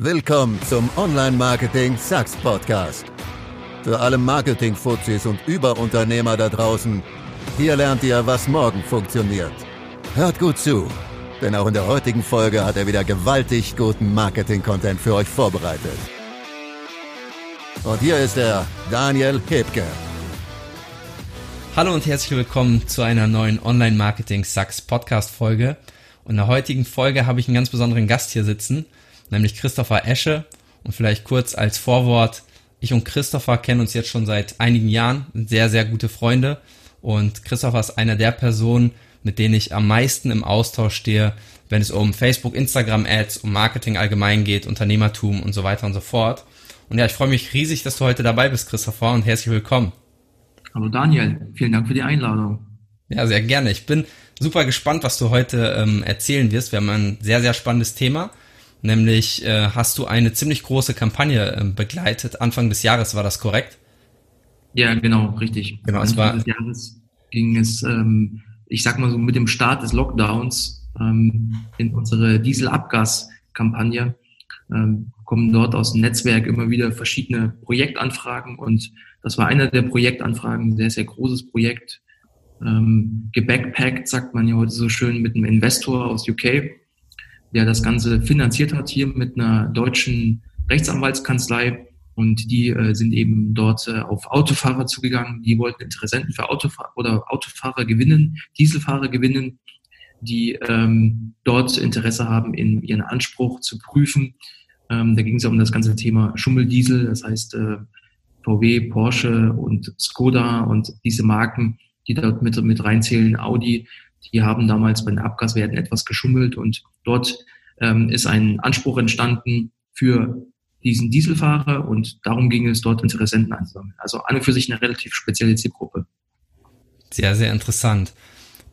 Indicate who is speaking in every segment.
Speaker 1: Willkommen zum Online-Marketing Sucks Podcast. Für alle Marketing-Fuzis und Überunternehmer da draußen, hier lernt ihr, was morgen funktioniert. Hört gut zu, denn auch in der heutigen Folge hat er wieder gewaltig guten Marketing-Content für euch vorbereitet. Und hier ist er, Daniel Hebke.
Speaker 2: Hallo und herzlich willkommen zu einer neuen Online-Marketing Sucks Podcast-Folge. Und in der heutigen Folge habe ich einen ganz besonderen Gast hier sitzen – nämlich Christopher Esche. Und vielleicht kurz als Vorwort, ich und Christopher kennen uns jetzt schon seit einigen Jahren, sehr, sehr gute Freunde. Und Christopher ist einer der Personen, mit denen ich am meisten im Austausch stehe, wenn es um Facebook, Instagram Ads, um Marketing allgemein geht, Unternehmertum und so weiter und so fort. Und ja, ich freue mich riesig, dass du heute dabei bist, Christopher, und herzlich willkommen.
Speaker 3: Hallo Daniel, vielen Dank für die Einladung.
Speaker 2: Ja, sehr gerne. Ich bin super gespannt, was du heute ähm, erzählen wirst. Wir haben ein sehr, sehr spannendes Thema. Nämlich äh, hast du eine ziemlich große Kampagne äh, begleitet. Anfang des Jahres war das korrekt?
Speaker 3: Ja, genau, richtig.
Speaker 2: Genau, Anfang es war des
Speaker 3: Jahres ging es, ähm, ich sag mal so, mit dem Start des Lockdowns ähm, in unsere Dieselabgaskampagne ähm, kommen dort aus dem Netzwerk immer wieder verschiedene Projektanfragen und das war einer der Projektanfragen, ein sehr, sehr großes Projekt, ähm, gebackpackt, sagt man ja heute so schön, mit einem Investor aus UK der das Ganze finanziert hat hier mit einer deutschen Rechtsanwaltskanzlei. Und die äh, sind eben dort äh, auf Autofahrer zugegangen. Die wollten Interessenten für Autofahrer oder Autofahrer gewinnen, Dieselfahrer gewinnen, die ähm, dort Interesse haben, in ihren Anspruch zu prüfen. Ähm, da ging es um das ganze Thema Schummeldiesel, das heißt äh, VW, Porsche und Skoda und diese Marken, die dort mit, mit reinzählen, Audi, die haben damals bei den Abgaswerten etwas geschummelt und dort ähm, ist ein Anspruch entstanden für diesen Dieselfahrer und darum ging es dort Interessenten einzusammeln. Also an und für sich eine relativ spezielle Zielgruppe.
Speaker 2: Sehr, sehr interessant.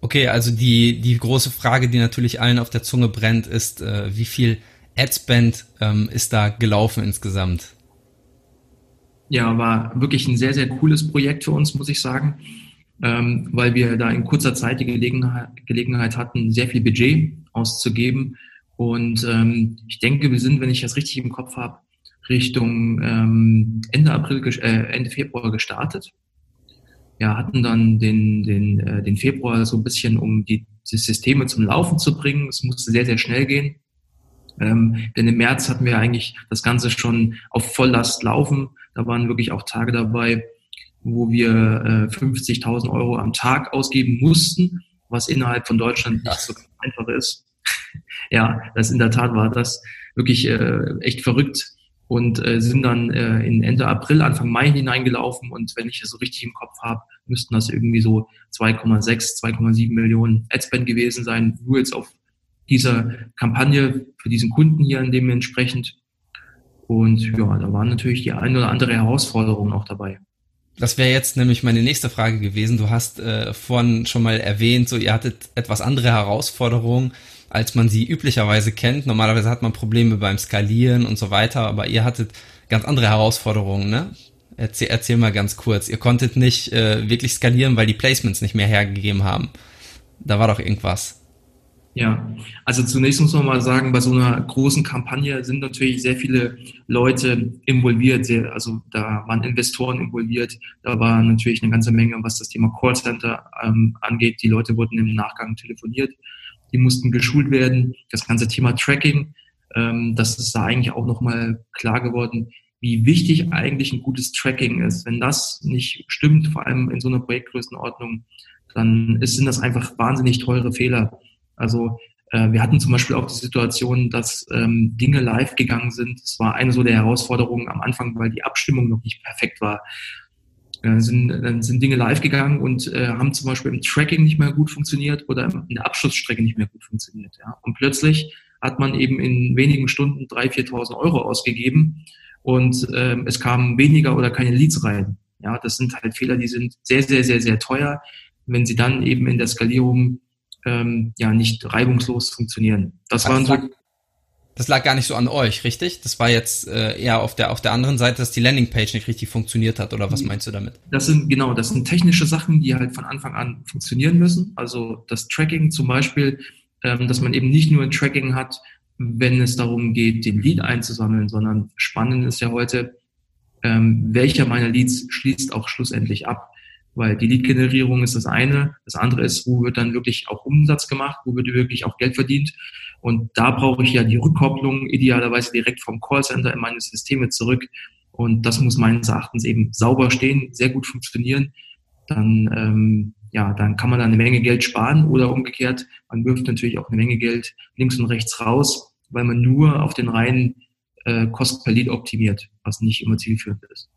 Speaker 2: Okay, also die, die große Frage, die natürlich allen auf der Zunge brennt, ist, äh, wie viel Adspend ähm, ist da gelaufen insgesamt?
Speaker 3: Ja, war wirklich ein sehr, sehr cooles Projekt für uns, muss ich sagen ähm, weil wir da in kurzer Zeit die Gelegenheit, Gelegenheit hatten, sehr viel Budget auszugeben. Und ähm, ich denke, wir sind, wenn ich das richtig im Kopf habe, Richtung ähm, Ende April, äh, Ende Februar gestartet. Ja, hatten dann den, den, äh, den Februar so ein bisschen, um die, die Systeme zum Laufen zu bringen. Es musste sehr, sehr schnell gehen. Ähm, denn im März hatten wir eigentlich das Ganze schon auf Volllast laufen. Da waren wirklich auch Tage dabei, wo wir äh, 50.000 Euro am Tag ausgeben mussten, was innerhalb von Deutschland nicht so einfach ist. ja, das in der Tat war das wirklich äh, echt verrückt und äh, sind dann äh, in Ende April, Anfang Mai hineingelaufen und wenn ich das so richtig im Kopf habe, müssten das irgendwie so 2,6, 2,7 Millionen Adspend gewesen sein, nur jetzt auf dieser Kampagne für diesen Kunden hier an dem entsprechend. Und ja, da waren natürlich die ein oder andere Herausforderungen auch dabei.
Speaker 2: Das wäre jetzt nämlich meine nächste Frage gewesen. Du hast äh, vorhin schon mal erwähnt, so ihr hattet etwas andere Herausforderungen, als man sie üblicherweise kennt. Normalerweise hat man Probleme beim Skalieren und so weiter, aber ihr hattet ganz andere Herausforderungen, ne? Erzähl, erzähl mal ganz kurz. Ihr konntet nicht äh, wirklich skalieren, weil die Placements nicht mehr hergegeben haben. Da war doch irgendwas.
Speaker 3: Ja, also zunächst muss man mal sagen, bei so einer großen Kampagne sind natürlich sehr viele Leute involviert, sehr, also da waren Investoren involviert, da war natürlich eine ganze Menge, was das Thema Callcenter ähm, angeht. Die Leute wurden im Nachgang telefoniert, die mussten geschult werden. Das ganze Thema Tracking, ähm, das ist da eigentlich auch nochmal klar geworden, wie wichtig eigentlich ein gutes Tracking ist. Wenn das nicht stimmt, vor allem in so einer Projektgrößenordnung, dann ist, sind das einfach wahnsinnig teure Fehler also äh, wir hatten zum Beispiel auch die Situation, dass ähm, Dinge live gegangen sind. Das war eine so der Herausforderungen am Anfang, weil die Abstimmung noch nicht perfekt war. Äh, sind, dann sind Dinge live gegangen und äh, haben zum Beispiel im Tracking nicht mehr gut funktioniert oder in der Abschlussstrecke nicht mehr gut funktioniert. Ja. Und plötzlich hat man eben in wenigen Stunden 3.000, 4.000 Euro ausgegeben und ähm, es kamen weniger oder keine Leads rein. Ja, das sind halt Fehler, die sind sehr, sehr, sehr, sehr teuer. Wenn sie dann eben in der Skalierung ähm, ja nicht reibungslos funktionieren. Das, das waren so.
Speaker 2: Das lag gar nicht so an euch, richtig? Das war jetzt äh, eher auf der auf der anderen Seite, dass die Landingpage nicht richtig funktioniert hat, oder was meinst du damit?
Speaker 3: Das sind genau, das sind technische Sachen, die halt von Anfang an funktionieren müssen. Also das Tracking zum Beispiel, ähm, dass man eben nicht nur ein Tracking hat, wenn es darum geht, den Lead einzusammeln, sondern spannend ist ja heute, ähm, welcher meiner Leads schließt auch schlussendlich ab. Weil die Lead-Generierung ist das eine. Das andere ist, wo wird dann wirklich auch Umsatz gemacht, wo wird wirklich auch Geld verdient. Und da brauche ich ja die Rückkopplung idealerweise direkt vom Callcenter in meine Systeme zurück. Und das muss meines Erachtens eben sauber stehen, sehr gut funktionieren. Dann, ähm, ja, dann kann man da eine Menge Geld sparen oder umgekehrt, man wirft natürlich auch eine Menge Geld links und rechts raus, weil man nur auf den reinen äh, Kost per Lead optimiert, was nicht immer zielführend ist.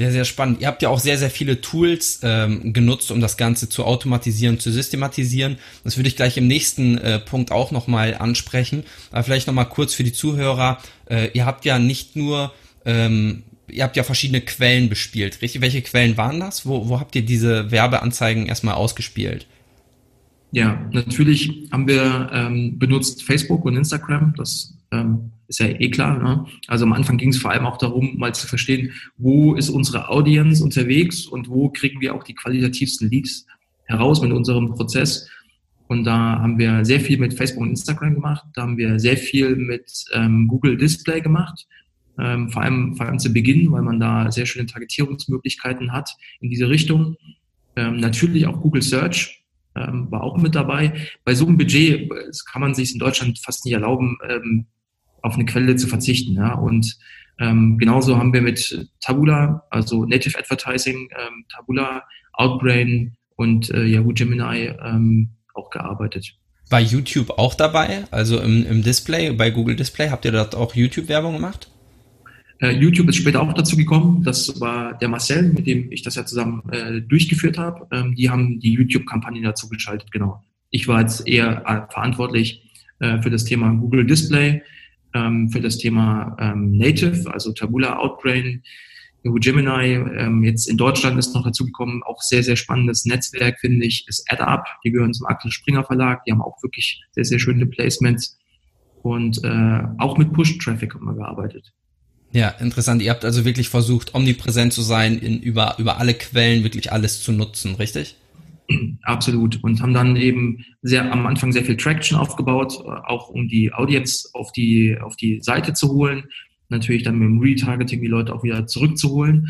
Speaker 2: Sehr, sehr spannend. Ihr habt ja auch sehr, sehr viele Tools ähm, genutzt, um das Ganze zu automatisieren, zu systematisieren. Das würde ich gleich im nächsten äh, Punkt auch nochmal ansprechen. Aber vielleicht nochmal kurz für die Zuhörer. Äh, ihr habt ja nicht nur, ähm, ihr habt ja verschiedene Quellen bespielt, richtig? Welche Quellen waren das? Wo, wo habt ihr diese Werbeanzeigen erstmal ausgespielt?
Speaker 3: Ja, natürlich haben wir ähm, benutzt Facebook und Instagram. Das ähm, ist ja eh klar. Ne? Also am Anfang ging es vor allem auch darum, mal zu verstehen, wo ist unsere Audience unterwegs und wo kriegen wir auch die qualitativsten Leads heraus mit unserem Prozess. Und da haben wir sehr viel mit Facebook und Instagram gemacht. Da haben wir sehr viel mit ähm, Google Display gemacht. Ähm, vor, allem, vor allem zu Beginn, weil man da sehr schöne Targetierungsmöglichkeiten hat in diese Richtung. Ähm, natürlich auch Google Search ähm, war auch mit dabei. Bei so einem Budget das kann man sich in Deutschland fast nicht erlauben, ähm, auf eine Quelle zu verzichten. Ja? Und ähm, genauso haben wir mit Tabula, also Native Advertising, ähm, Tabula, Outbrain und äh, Yahoo Gemini ähm, auch gearbeitet.
Speaker 2: Bei YouTube auch dabei? Also im, im Display, bei Google Display, habt ihr dort auch YouTube-Werbung gemacht?
Speaker 3: Äh, YouTube ist später auch dazu gekommen. Das war der Marcel, mit dem ich das ja zusammen äh, durchgeführt habe. Ähm, die haben die YouTube-Kampagne dazu geschaltet, genau. Ich war jetzt eher äh, verantwortlich äh, für das Thema Google Display ähm, für das Thema ähm, Native, also Tabula, Outbrain, Yahoo Gemini. Ähm, jetzt in Deutschland ist noch dazu gekommen, auch sehr, sehr spannendes Netzwerk, finde ich, ist AdUp. Die gehören zum Axel Springer Verlag. Die haben auch wirklich sehr, sehr schöne Placements. Und äh, auch mit Push-Traffic haben wir gearbeitet.
Speaker 2: Ja, interessant. Ihr habt also wirklich versucht, omnipräsent zu sein, in, über, über alle Quellen wirklich alles zu nutzen, richtig?
Speaker 3: Absolut. Und haben dann eben sehr am Anfang sehr viel Traction aufgebaut, auch um die Audience auf die, auf die Seite zu holen. Natürlich dann mit dem Retargeting die Leute auch wieder zurückzuholen.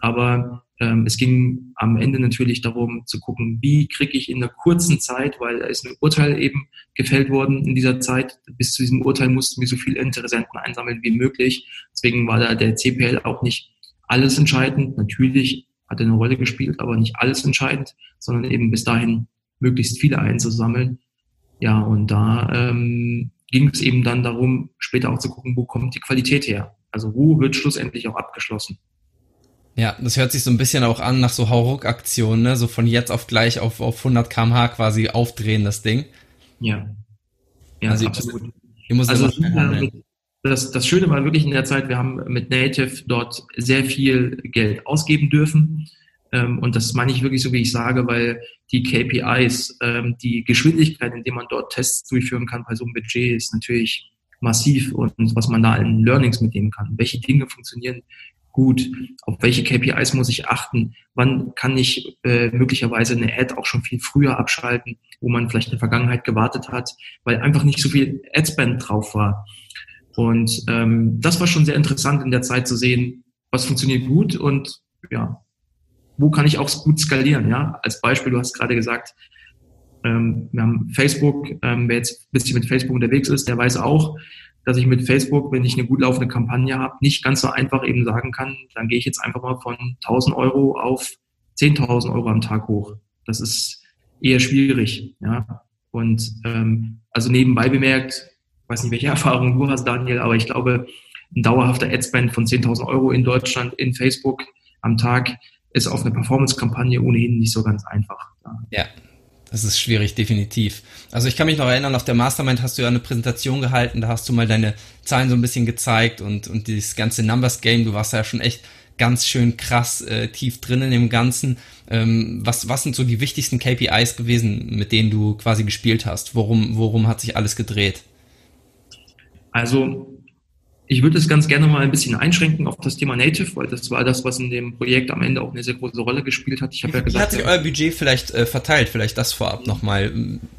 Speaker 3: Aber ähm, es ging am Ende natürlich darum zu gucken, wie kriege ich in einer kurzen Zeit, weil da ist ein Urteil eben gefällt worden in dieser Zeit. Bis zu diesem Urteil mussten wir so viele Interessenten einsammeln wie möglich. Deswegen war da der CPL auch nicht alles entscheidend. Natürlich hat eine Rolle gespielt, aber nicht alles entscheidend, sondern eben bis dahin möglichst viele einzusammeln. Ja, und da ähm, ging es eben dann darum, später auch zu gucken, wo kommt die Qualität her? Also wo wird schlussendlich auch abgeschlossen?
Speaker 2: Ja, das hört sich so ein bisschen auch an nach so Hauruck-Aktionen, ne? so von jetzt auf gleich auf, auf 100 kmh quasi aufdrehen, das Ding.
Speaker 3: Ja,
Speaker 2: ja also absolut. Ihr müsst also
Speaker 3: mit, das, das Schöne war wirklich in der Zeit, wir haben mit Native dort sehr viel Geld ausgeben dürfen. Ähm, und das meine ich wirklich so, wie ich sage, weil die KPIs, ähm, die Geschwindigkeit, in der man dort Tests durchführen kann bei so einem Budget, ist natürlich massiv und was man da in Learnings mitnehmen kann. Welche Dinge funktionieren gut? Auf welche KPIs muss ich achten? Wann kann ich äh, möglicherweise eine Ad auch schon viel früher abschalten, wo man vielleicht in der Vergangenheit gewartet hat, weil einfach nicht so viel Adspend drauf war? Und ähm, das war schon sehr interessant in der Zeit zu sehen, was funktioniert gut und ja, wo kann ich auch gut skalieren. Ja, als Beispiel, du hast gerade gesagt, ähm, wir haben Facebook. Ähm, wer jetzt ein bisschen mit Facebook unterwegs ist, der weiß auch, dass ich mit Facebook, wenn ich eine gut laufende Kampagne habe, nicht ganz so einfach eben sagen kann, dann gehe ich jetzt einfach mal von 1000 Euro auf 10.000 Euro am Tag hoch. Das ist eher schwierig. Ja, und ähm, also nebenbei bemerkt, weiß nicht, welche Erfahrungen du hast, Daniel, aber ich glaube, ein dauerhafter Adspend von 10.000 Euro in Deutschland in Facebook am Tag ist auf eine Performance-Kampagne ohnehin nicht so ganz einfach.
Speaker 2: Ja. Das ist schwierig, definitiv. Also ich kann mich noch erinnern, auf der Mastermind hast du ja eine Präsentation gehalten, da hast du mal deine Zahlen so ein bisschen gezeigt und, und dieses ganze Numbers Game, du warst ja schon echt ganz schön krass äh, tief drin in dem Ganzen. Ähm, was, was sind so die wichtigsten KPIs gewesen, mit denen du quasi gespielt hast? Worum, worum hat sich alles gedreht?
Speaker 3: Also ich würde es ganz gerne mal ein bisschen einschränken auf das Thema Native, weil das war das, was in dem Projekt am Ende auch eine sehr große Rolle gespielt hat.
Speaker 2: Ich habe ja gesagt, Wie hat sich euer Budget vielleicht äh, verteilt? Vielleicht das vorab nochmal.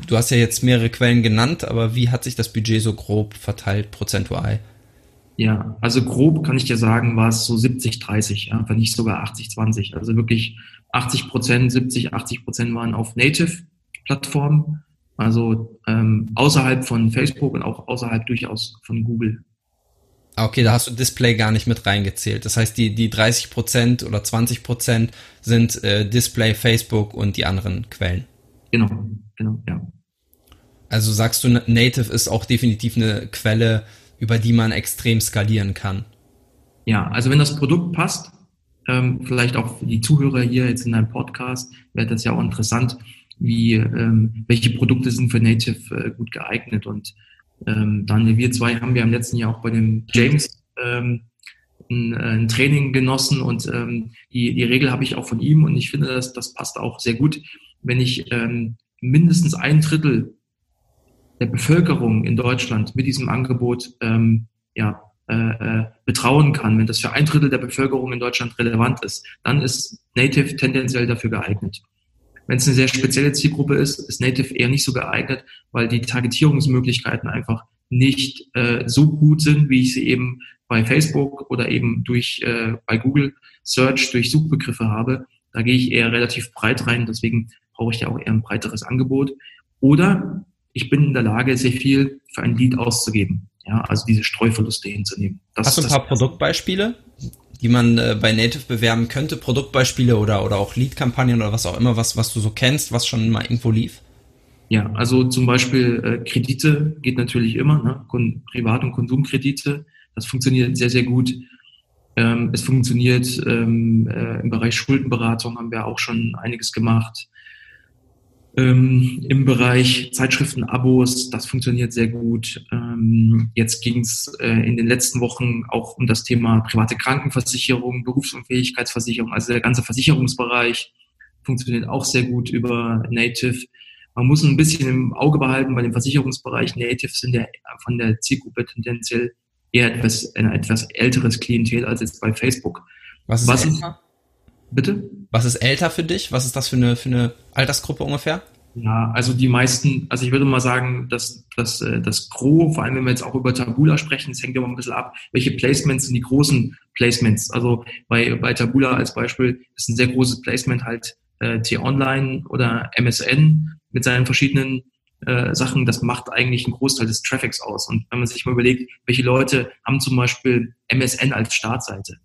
Speaker 2: Du hast ja jetzt mehrere Quellen genannt, aber wie hat sich das Budget so grob verteilt, prozentual?
Speaker 3: Ja, also grob kann ich dir sagen, war es so 70, 30, ja, wenn nicht sogar 80, 20. Also wirklich 80 Prozent, 70, 80 Prozent waren auf Native-Plattformen, also ähm, außerhalb von Facebook und auch außerhalb durchaus von Google.
Speaker 2: Ah, okay, da hast du Display gar nicht mit reingezählt. Das heißt, die, die 30% oder 20% sind äh, Display, Facebook und die anderen Quellen.
Speaker 3: Genau, genau, ja.
Speaker 2: Also sagst du, Native ist auch definitiv eine Quelle, über die man extrem skalieren kann.
Speaker 3: Ja, also wenn das Produkt passt, ähm, vielleicht auch für die Zuhörer hier jetzt in deinem Podcast, wäre das ja auch interessant, wie ähm, welche Produkte sind für Native äh, gut geeignet und ähm, Daniel, wir zwei haben ja im letzten Jahr auch bei dem James ähm, ein, äh, ein Training genossen und ähm, die, die Regel habe ich auch von ihm und ich finde, das, das passt auch sehr gut. Wenn ich ähm, mindestens ein Drittel der Bevölkerung in Deutschland mit diesem Angebot ähm, ja, äh, äh, betrauen kann, wenn das für ein Drittel der Bevölkerung in Deutschland relevant ist, dann ist Native tendenziell dafür geeignet. Wenn es eine sehr spezielle Zielgruppe ist, ist Native eher nicht so geeignet, weil die Targetierungsmöglichkeiten einfach nicht äh, so gut sind, wie ich sie eben bei Facebook oder eben durch äh, bei Google Search durch Suchbegriffe habe. Da gehe ich eher relativ breit rein, deswegen brauche ich ja auch eher ein breiteres Angebot. Oder ich bin in der Lage, sehr viel für ein Lead auszugeben. Ja, also diese Streuverluste hinzunehmen.
Speaker 2: Das, Hast du ein paar Produktbeispiele? Die man äh, bei Native bewerben könnte, Produktbeispiele oder, oder auch Lead-Kampagnen oder was auch immer, was, was du so kennst, was schon mal irgendwo lief?
Speaker 3: Ja, also zum Beispiel äh, Kredite geht natürlich immer, ne? Privat- und Konsumkredite. Das funktioniert sehr, sehr gut. Ähm, es funktioniert ähm, äh, im Bereich Schuldenberatung, haben wir auch schon einiges gemacht. Ähm, Im Bereich Zeitschriften-Abos, das funktioniert sehr gut. Ähm, jetzt ging es äh, in den letzten Wochen auch um das Thema private Krankenversicherung, Berufsunfähigkeitsversicherung, also der ganze Versicherungsbereich funktioniert auch sehr gut über Native. Man muss ein bisschen im Auge behalten bei dem Versicherungsbereich. Native sind ja von der Zielgruppe tendenziell eher etwas, ein etwas älteres Klientel als jetzt bei Facebook.
Speaker 2: Was ist Was älter?
Speaker 3: Bitte?
Speaker 2: Was ist älter für dich? Was ist das für eine, für eine Altersgruppe ungefähr?
Speaker 3: Ja, also die meisten, also ich würde mal sagen, dass, äh, das Gros, vor allem wenn wir jetzt auch über Tabula sprechen, es hängt immer ein bisschen ab, welche Placements sind die großen Placements. Also bei, bei Tabula als Beispiel ist ein sehr großes Placement halt äh, T-Online oder MSN mit seinen verschiedenen äh, Sachen. Das macht eigentlich einen Großteil des Traffics aus. Und wenn man sich mal überlegt, welche Leute haben zum Beispiel MSN als Startseite,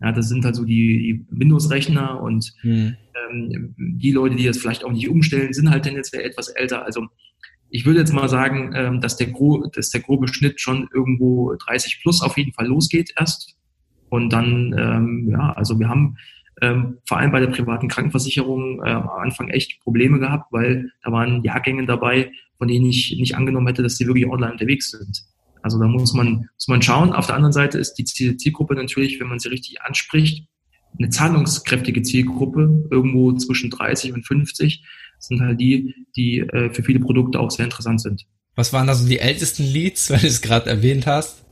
Speaker 3: ja, das sind halt so die, die Windows-Rechner und mhm. Ähm, die Leute, die das vielleicht auch nicht umstellen, sind halt tendenziell etwas älter. Also ich würde jetzt mal sagen, ähm, dass, der dass der grobe Schnitt schon irgendwo 30 plus auf jeden Fall losgeht erst. Und dann, ähm, ja, also wir haben ähm, vor allem bei der privaten Krankenversicherung äh, am Anfang echt Probleme gehabt, weil da waren Jahrgänge dabei, von denen ich nicht angenommen hätte, dass sie wirklich online unterwegs sind. Also da muss man, muss man schauen. Auf der anderen Seite ist die Zielgruppe natürlich, wenn man sie richtig anspricht, eine zahlungskräftige Zielgruppe, irgendwo zwischen 30 und 50, sind halt die, die äh, für viele Produkte auch sehr interessant sind.
Speaker 2: Was waren da so die ältesten Leads, weil du es gerade erwähnt hast?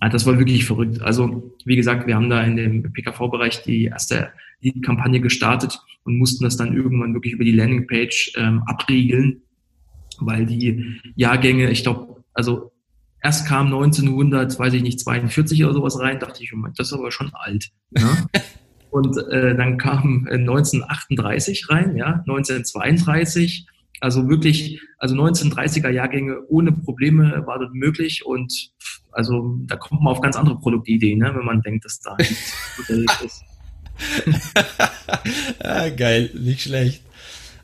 Speaker 3: Ah, das war wirklich verrückt. Also, wie gesagt, wir haben da in dem PKV-Bereich die erste Lead-Kampagne gestartet und mussten das dann irgendwann wirklich über die Landingpage ähm, abriegeln, weil die Jahrgänge, ich glaube, also erst kam 1900, weiß ich nicht, 42 oder sowas rein, dachte ich, das ist aber schon alt. Ne? Und äh, dann kam 1938 äh, rein, ja, 1932. Also wirklich, also 1930er Jahrgänge ohne Probleme war das möglich und also da kommt man auf ganz andere Produktideen, ne, wenn man denkt, dass da nichts ist.
Speaker 2: ah, geil, nicht schlecht.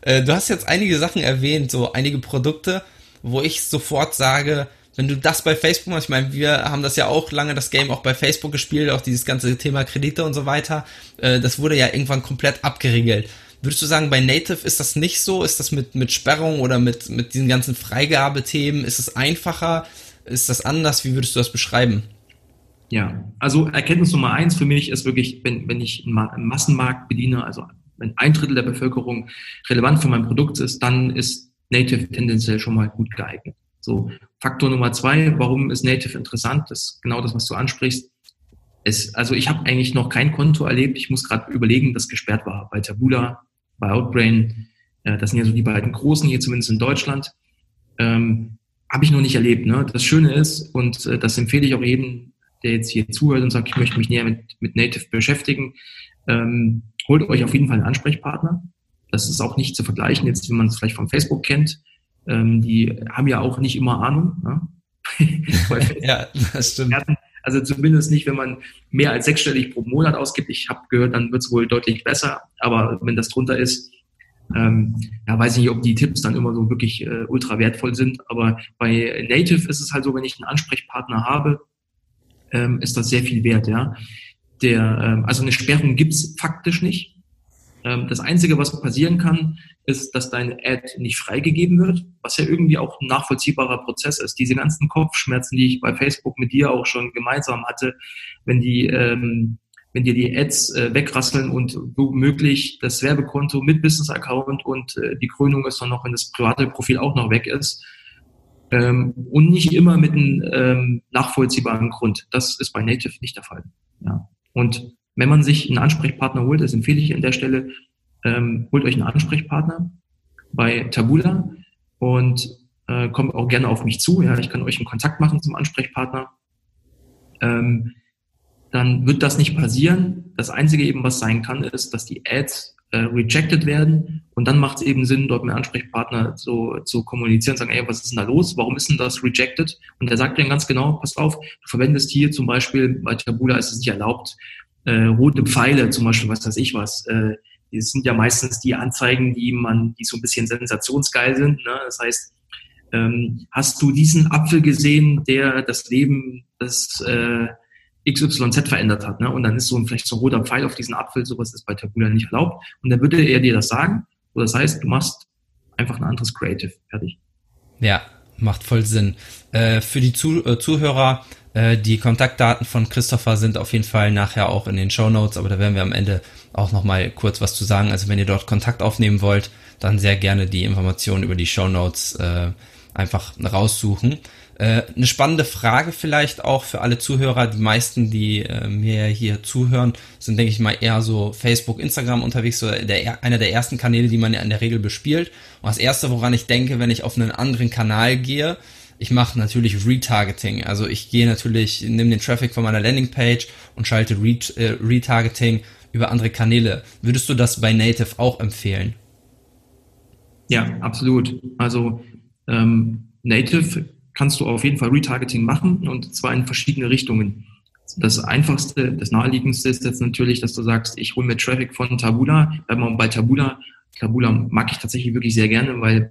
Speaker 2: Äh, du hast jetzt einige Sachen erwähnt, so einige Produkte, wo ich sofort sage, wenn du das bei Facebook machst, ich meine, wir haben das ja auch lange das Game auch bei Facebook gespielt, auch dieses ganze Thema Kredite und so weiter, äh, das wurde ja irgendwann komplett abgeriegelt. Würdest du sagen, bei Native ist das nicht so? Ist das mit, mit Sperrung oder mit, mit diesen ganzen Freigabethemen? Ist es einfacher? Ist das anders? Wie würdest du das beschreiben?
Speaker 3: Ja, also Erkenntnis Nummer eins für mich ist wirklich, wenn, wenn ich einen Massenmarkt bediene, also wenn ein Drittel der Bevölkerung relevant für mein Produkt ist, dann ist Native tendenziell schon mal gut geeignet. So, Faktor Nummer zwei, warum ist Native interessant? Das ist genau das, was du ansprichst. Es, also ich habe eigentlich noch kein Konto erlebt. Ich muss gerade überlegen, das gesperrt war. Bei Tabula, bei Outbrain, äh, das sind ja so die beiden großen hier zumindest in Deutschland. Ähm, habe ich noch nicht erlebt. Ne? Das Schöne ist, und äh, das empfehle ich auch jedem, der jetzt hier zuhört und sagt, ich möchte mich näher mit, mit Native beschäftigen, ähm, holt euch auf jeden Fall einen Ansprechpartner. Das ist auch nicht zu vergleichen, jetzt wenn man es vielleicht von Facebook kennt. Ähm, die haben ja auch nicht immer Ahnung. Ne?
Speaker 2: ja, das stimmt.
Speaker 3: Also zumindest nicht, wenn man mehr als sechsstellig pro Monat ausgibt. Ich habe gehört, dann wird es wohl deutlich besser. Aber wenn das drunter ist, ähm, ja, weiß ich nicht, ob die Tipps dann immer so wirklich äh, ultra wertvoll sind. Aber bei Native ist es halt so, wenn ich einen Ansprechpartner habe, ähm, ist das sehr viel wert, ja. Der, ähm, also eine Sperrung gibt's faktisch nicht. Ähm, das Einzige, was passieren kann, ist, dass deine Ad nicht freigegeben wird, was ja irgendwie auch ein nachvollziehbarer Prozess ist. Diese ganzen Kopfschmerzen, die ich bei Facebook mit dir auch schon gemeinsam hatte, wenn die, ähm, wenn dir die Ads äh, wegrasseln und womöglich das Werbekonto mit Business-Account und äh, die Krönung ist dann noch, wenn das private Profil auch noch weg ist, ähm, und nicht immer mit einem ähm, nachvollziehbaren Grund. Das ist bei Native nicht der Fall. Ja. Und wenn man sich einen Ansprechpartner holt, das empfehle ich an der Stelle, ähm, holt euch einen Ansprechpartner bei Tabula und äh, kommt auch gerne auf mich zu. Ja, ich kann euch einen Kontakt machen zum Ansprechpartner. Ähm, dann wird das nicht passieren. Das Einzige eben, was sein kann, ist, dass die Ads äh, rejected werden. Und dann macht es eben Sinn, dort mit Ansprechpartner so zu kommunizieren, sagen, ey, was ist denn da los? Warum ist denn das rejected? Und der sagt dann ganz genau, pass auf, du verwendest hier zum Beispiel, bei Tabula ist es nicht erlaubt, äh, rote Pfeile, zum Beispiel, was weiß ich was, äh, die sind ja meistens die Anzeigen, die man, die so ein bisschen sensationsgeil sind. Ne? Das heißt, ähm, hast du diesen Apfel gesehen, der das Leben des äh, XYZ verändert hat. Ne? Und dann ist so ein, vielleicht so ein roter Pfeil auf diesen Apfel, sowas ist bei Tabula nicht erlaubt. Und dann würde er dir das sagen. So, das heißt, du machst einfach ein anderes Creative. Fertig.
Speaker 2: Ja, macht voll Sinn. Äh, für die Zu äh, Zuhörer, äh, die Kontaktdaten von Christopher sind auf jeden Fall nachher auch in den Show Notes, aber da werden wir am Ende auch nochmal kurz was zu sagen. Also wenn ihr dort Kontakt aufnehmen wollt, dann sehr gerne die Informationen über die Show Notes äh, einfach raussuchen. Äh, eine spannende Frage vielleicht auch für alle Zuhörer. Die meisten, die äh, mir hier zuhören, sind, denke ich mal, eher so Facebook, Instagram unterwegs, so der, einer der ersten Kanäle, die man ja in der Regel bespielt. Und das Erste, woran ich denke, wenn ich auf einen anderen Kanal gehe, ich mache natürlich Retargeting. Also ich gehe natürlich, nehme den Traffic von meiner Landingpage und schalte Ret äh, Retargeting über andere Kanäle. Würdest du das bei Native auch empfehlen?
Speaker 3: Ja, absolut. Also ähm, Native kannst du auf jeden Fall Retargeting machen und zwar in verschiedene Richtungen. Das einfachste, das naheliegendste ist jetzt natürlich, dass du sagst, ich hole mir Traffic von Tabula, bleiben wir bei Tabula. Tabula mag ich tatsächlich wirklich sehr gerne, weil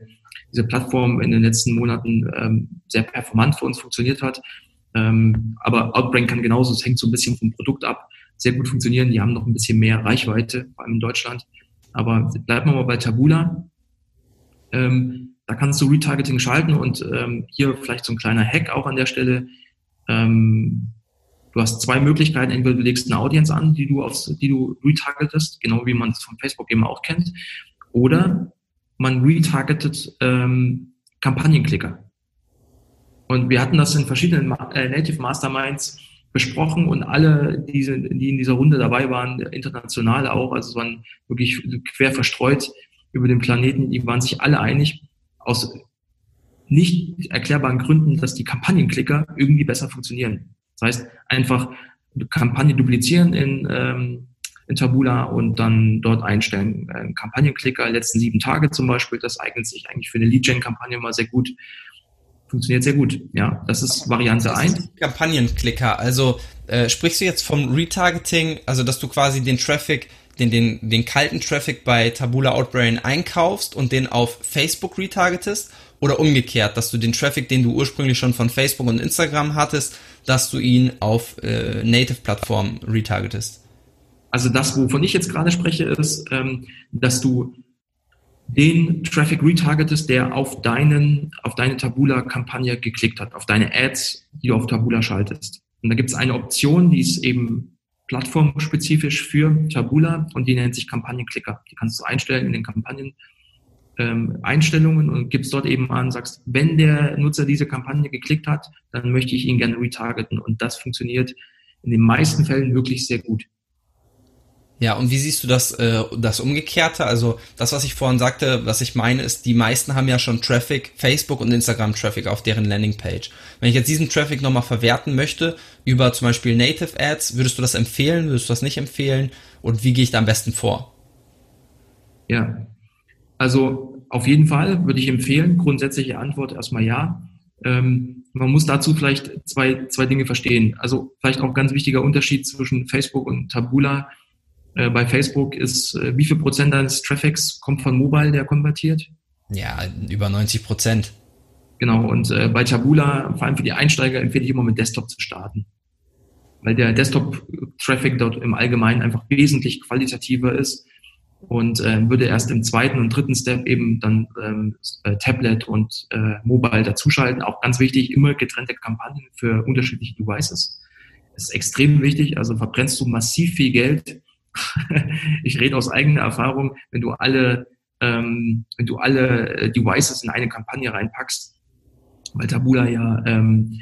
Speaker 3: diese Plattform in den letzten Monaten ähm, sehr performant für uns funktioniert hat. Ähm, aber Outbrain kann genauso, es hängt so ein bisschen vom Produkt ab, sehr gut funktionieren. Die haben noch ein bisschen mehr Reichweite, vor allem in Deutschland. Aber bleiben wir mal bei Tabula. Ähm, da kannst du Retargeting schalten und ähm, hier vielleicht so ein kleiner Hack auch an der Stelle. Ähm, du hast zwei Möglichkeiten. Entweder du legst eine Audience an, die du aufs, die du retargetest, genau wie man es von Facebook eben auch kennt. Oder man retargetet ähm, Kampagnenklicker. Und wir hatten das in verschiedenen äh, Native Masterminds besprochen und alle, diese, die in dieser Runde dabei waren, international auch, also es waren wirklich quer verstreut über den Planeten, die waren sich alle einig, aus nicht erklärbaren Gründen, dass die Kampagnenklicker irgendwie besser funktionieren. Das heißt, einfach Kampagne duplizieren in, ähm, in Tabula und dann dort einstellen. Ein Kampagnenklicker, letzten sieben Tage zum Beispiel, das eignet sich eigentlich für eine Lead-Gen-Kampagne mal sehr gut. Funktioniert sehr gut. Ja, das ist Variante 1.
Speaker 2: Kampagnenklicker. Also äh, sprichst du jetzt vom Retargeting, also dass du quasi den Traffic den, den, den kalten Traffic bei Tabula Outbrain einkaufst und den auf Facebook retargetest oder umgekehrt, dass du den Traffic, den du ursprünglich schon von Facebook und Instagram hattest, dass du ihn auf äh, Native-Plattformen retargetest?
Speaker 3: Also das, wovon ich jetzt gerade spreche, ist, ähm, dass du den Traffic retargetest, der auf deinen, auf deine Tabula-Kampagne geklickt hat, auf deine Ads, die du auf Tabula schaltest. Und da gibt es eine Option, die ist eben plattformspezifisch für Tabula und die nennt sich Kampagnenklicker. Die kannst du einstellen in den Kampagnen ähm, Einstellungen und gibst dort eben an, sagst, wenn der Nutzer diese Kampagne geklickt hat, dann möchte ich ihn gerne retargeten. Und das funktioniert in den meisten Fällen wirklich sehr gut.
Speaker 2: Ja, und wie siehst du das, äh, das Umgekehrte? Also das, was ich vorhin sagte, was ich meine, ist, die meisten haben ja schon Traffic, Facebook und Instagram Traffic auf deren Landingpage. Wenn ich jetzt diesen Traffic nochmal verwerten möchte, über zum Beispiel Native Ads, würdest du das empfehlen, würdest du das nicht empfehlen? Und wie gehe ich da am besten vor?
Speaker 3: Ja, also auf jeden Fall würde ich empfehlen. Grundsätzliche Antwort erstmal ja. Ähm, man muss dazu vielleicht zwei, zwei Dinge verstehen. Also vielleicht auch ganz wichtiger Unterschied zwischen Facebook und Tabula. Äh, bei Facebook ist, äh, wie viel Prozent deines Traffics kommt von Mobile, der konvertiert?
Speaker 2: Ja, über 90 Prozent.
Speaker 3: Genau, und äh, bei Tabula, vor allem für die Einsteiger, empfehle ich immer mit Desktop zu starten. Weil der Desktop-Traffic dort im Allgemeinen einfach wesentlich qualitativer ist und äh, würde erst im zweiten und dritten Step eben dann ähm, äh, Tablet und äh, Mobile dazuschalten. Auch ganz wichtig, immer getrennte Kampagnen für unterschiedliche Devices. Das ist extrem wichtig, also verbrennst du massiv viel Geld. ich rede aus eigener Erfahrung, wenn du alle, ähm, wenn du alle äh, Devices in eine Kampagne reinpackst, weil Tabula ja ähm,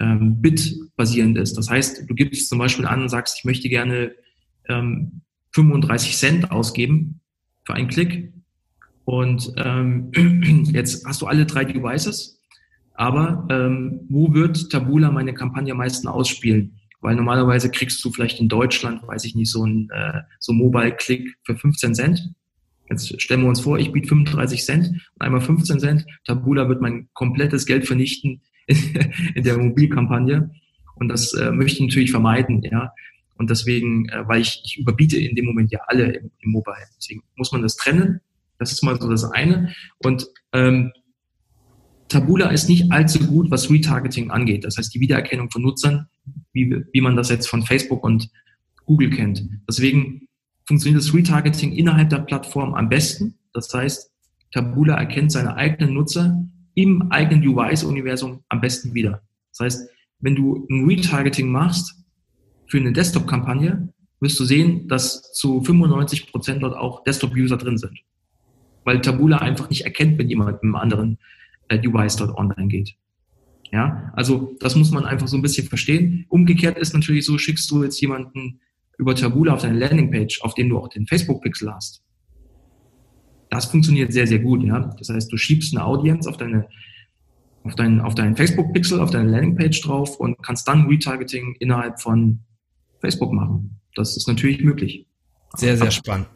Speaker 3: ähm, Bit-basierend ist. Das heißt, du gibst zum Beispiel an und sagst, ich möchte gerne ähm, 35 Cent ausgeben für einen Klick. Und ähm, jetzt hast du alle drei Devices. Aber ähm, wo wird Tabula meine Kampagne am meisten ausspielen? Weil normalerweise kriegst du vielleicht in Deutschland, weiß ich nicht, so ein äh, so Mobile-Click für 15 Cent. Jetzt stellen wir uns vor, ich biete 35 Cent und einmal 15 Cent. Tabula wird mein komplettes Geld vernichten in der Mobilkampagne. Und das äh, möchte ich natürlich vermeiden. Ja, und deswegen, äh, weil ich, ich überbiete in dem Moment ja alle im, im Mobile. Deswegen muss man das trennen. Das ist mal so das eine. Und ähm, Tabula ist nicht allzu gut, was Retargeting angeht. Das heißt, die Wiedererkennung von Nutzern, wie, wie man das jetzt von Facebook und Google kennt. Deswegen funktioniert das Retargeting innerhalb der Plattform am besten. Das heißt, Tabula erkennt seine eigenen Nutzer im eigenen Device-Universum am besten wieder. Das heißt, wenn du ein Retargeting machst, für eine Desktop-Kampagne wirst du sehen, dass zu 95 Prozent dort auch Desktop-User drin sind. Weil Tabula einfach nicht erkennt, wenn jemand mit einem anderen äh, Device dort online geht. Ja, also das muss man einfach so ein bisschen verstehen. Umgekehrt ist natürlich so, schickst du jetzt jemanden über Tabula auf deine Landingpage, auf dem du auch den Facebook-Pixel hast. Das funktioniert sehr, sehr gut, ja. Das heißt, du schiebst eine Audience auf deine auf deinen, auf deinen Facebook-Pixel, auf deine Landingpage drauf und kannst dann Retargeting innerhalb von Facebook machen. Das ist natürlich möglich.
Speaker 2: Sehr, sehr spannend.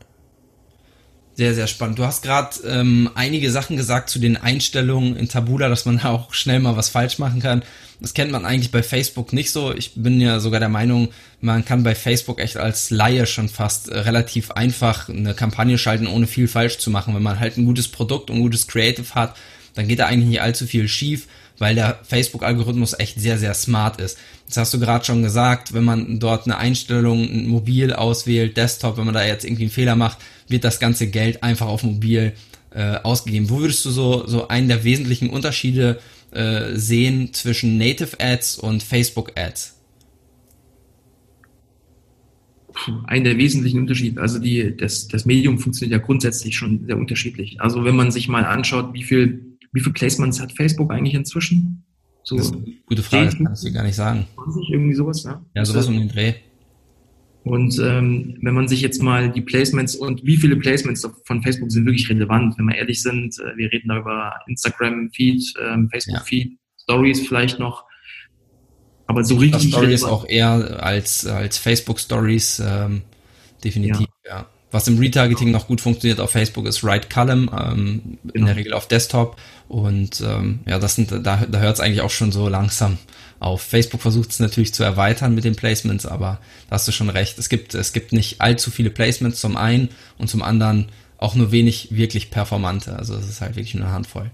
Speaker 2: Sehr, sehr spannend. Du hast gerade ähm, einige Sachen gesagt zu den Einstellungen in Tabula, dass man auch schnell mal was falsch machen kann. Das kennt man eigentlich bei Facebook nicht so. Ich bin ja sogar der Meinung, man kann bei Facebook echt als Laie schon fast äh, relativ einfach eine Kampagne schalten, ohne viel falsch zu machen. Wenn man halt ein gutes Produkt und ein gutes Creative hat, dann geht da eigentlich nicht allzu viel schief weil der Facebook-Algorithmus echt sehr, sehr smart ist. Das hast du gerade schon gesagt, wenn man dort eine Einstellung mobil auswählt, Desktop, wenn man da jetzt irgendwie einen Fehler macht, wird das ganze Geld einfach auf mobil äh, ausgegeben. Wo würdest du so, so einen der wesentlichen Unterschiede äh, sehen zwischen Native Ads und Facebook Ads?
Speaker 3: Ein der wesentlichen Unterschiede, also die, das, das Medium funktioniert ja grundsätzlich schon sehr unterschiedlich. Also wenn man sich mal anschaut, wie viel wie viele Placements hat Facebook eigentlich inzwischen?
Speaker 2: So gute Frage, das kann ich dir gar nicht sagen.
Speaker 3: 20, irgendwie sowas, ja?
Speaker 2: Ja, sowas um den Dreh.
Speaker 3: Und ähm, wenn man sich jetzt mal die Placements und wie viele Placements von Facebook sind wirklich relevant, wenn wir ehrlich sind, äh, wir reden da über Instagram-Feed, ähm, Facebook-Feed, ja. Stories vielleicht noch. Aber so richtig.
Speaker 2: Stories auch eher als, als Facebook-Stories, ähm, definitiv, ja. ja. Was im Retargeting noch gut funktioniert auf Facebook ist Right Column, ähm, genau. in der Regel auf Desktop. Und ähm, ja, das sind, da, da hört es eigentlich auch schon so langsam auf. Facebook versucht es natürlich zu erweitern mit den Placements, aber da hast du schon recht. Es gibt, es gibt nicht allzu viele Placements zum einen und zum anderen auch nur wenig wirklich performante. Also es ist halt wirklich nur eine Handvoll.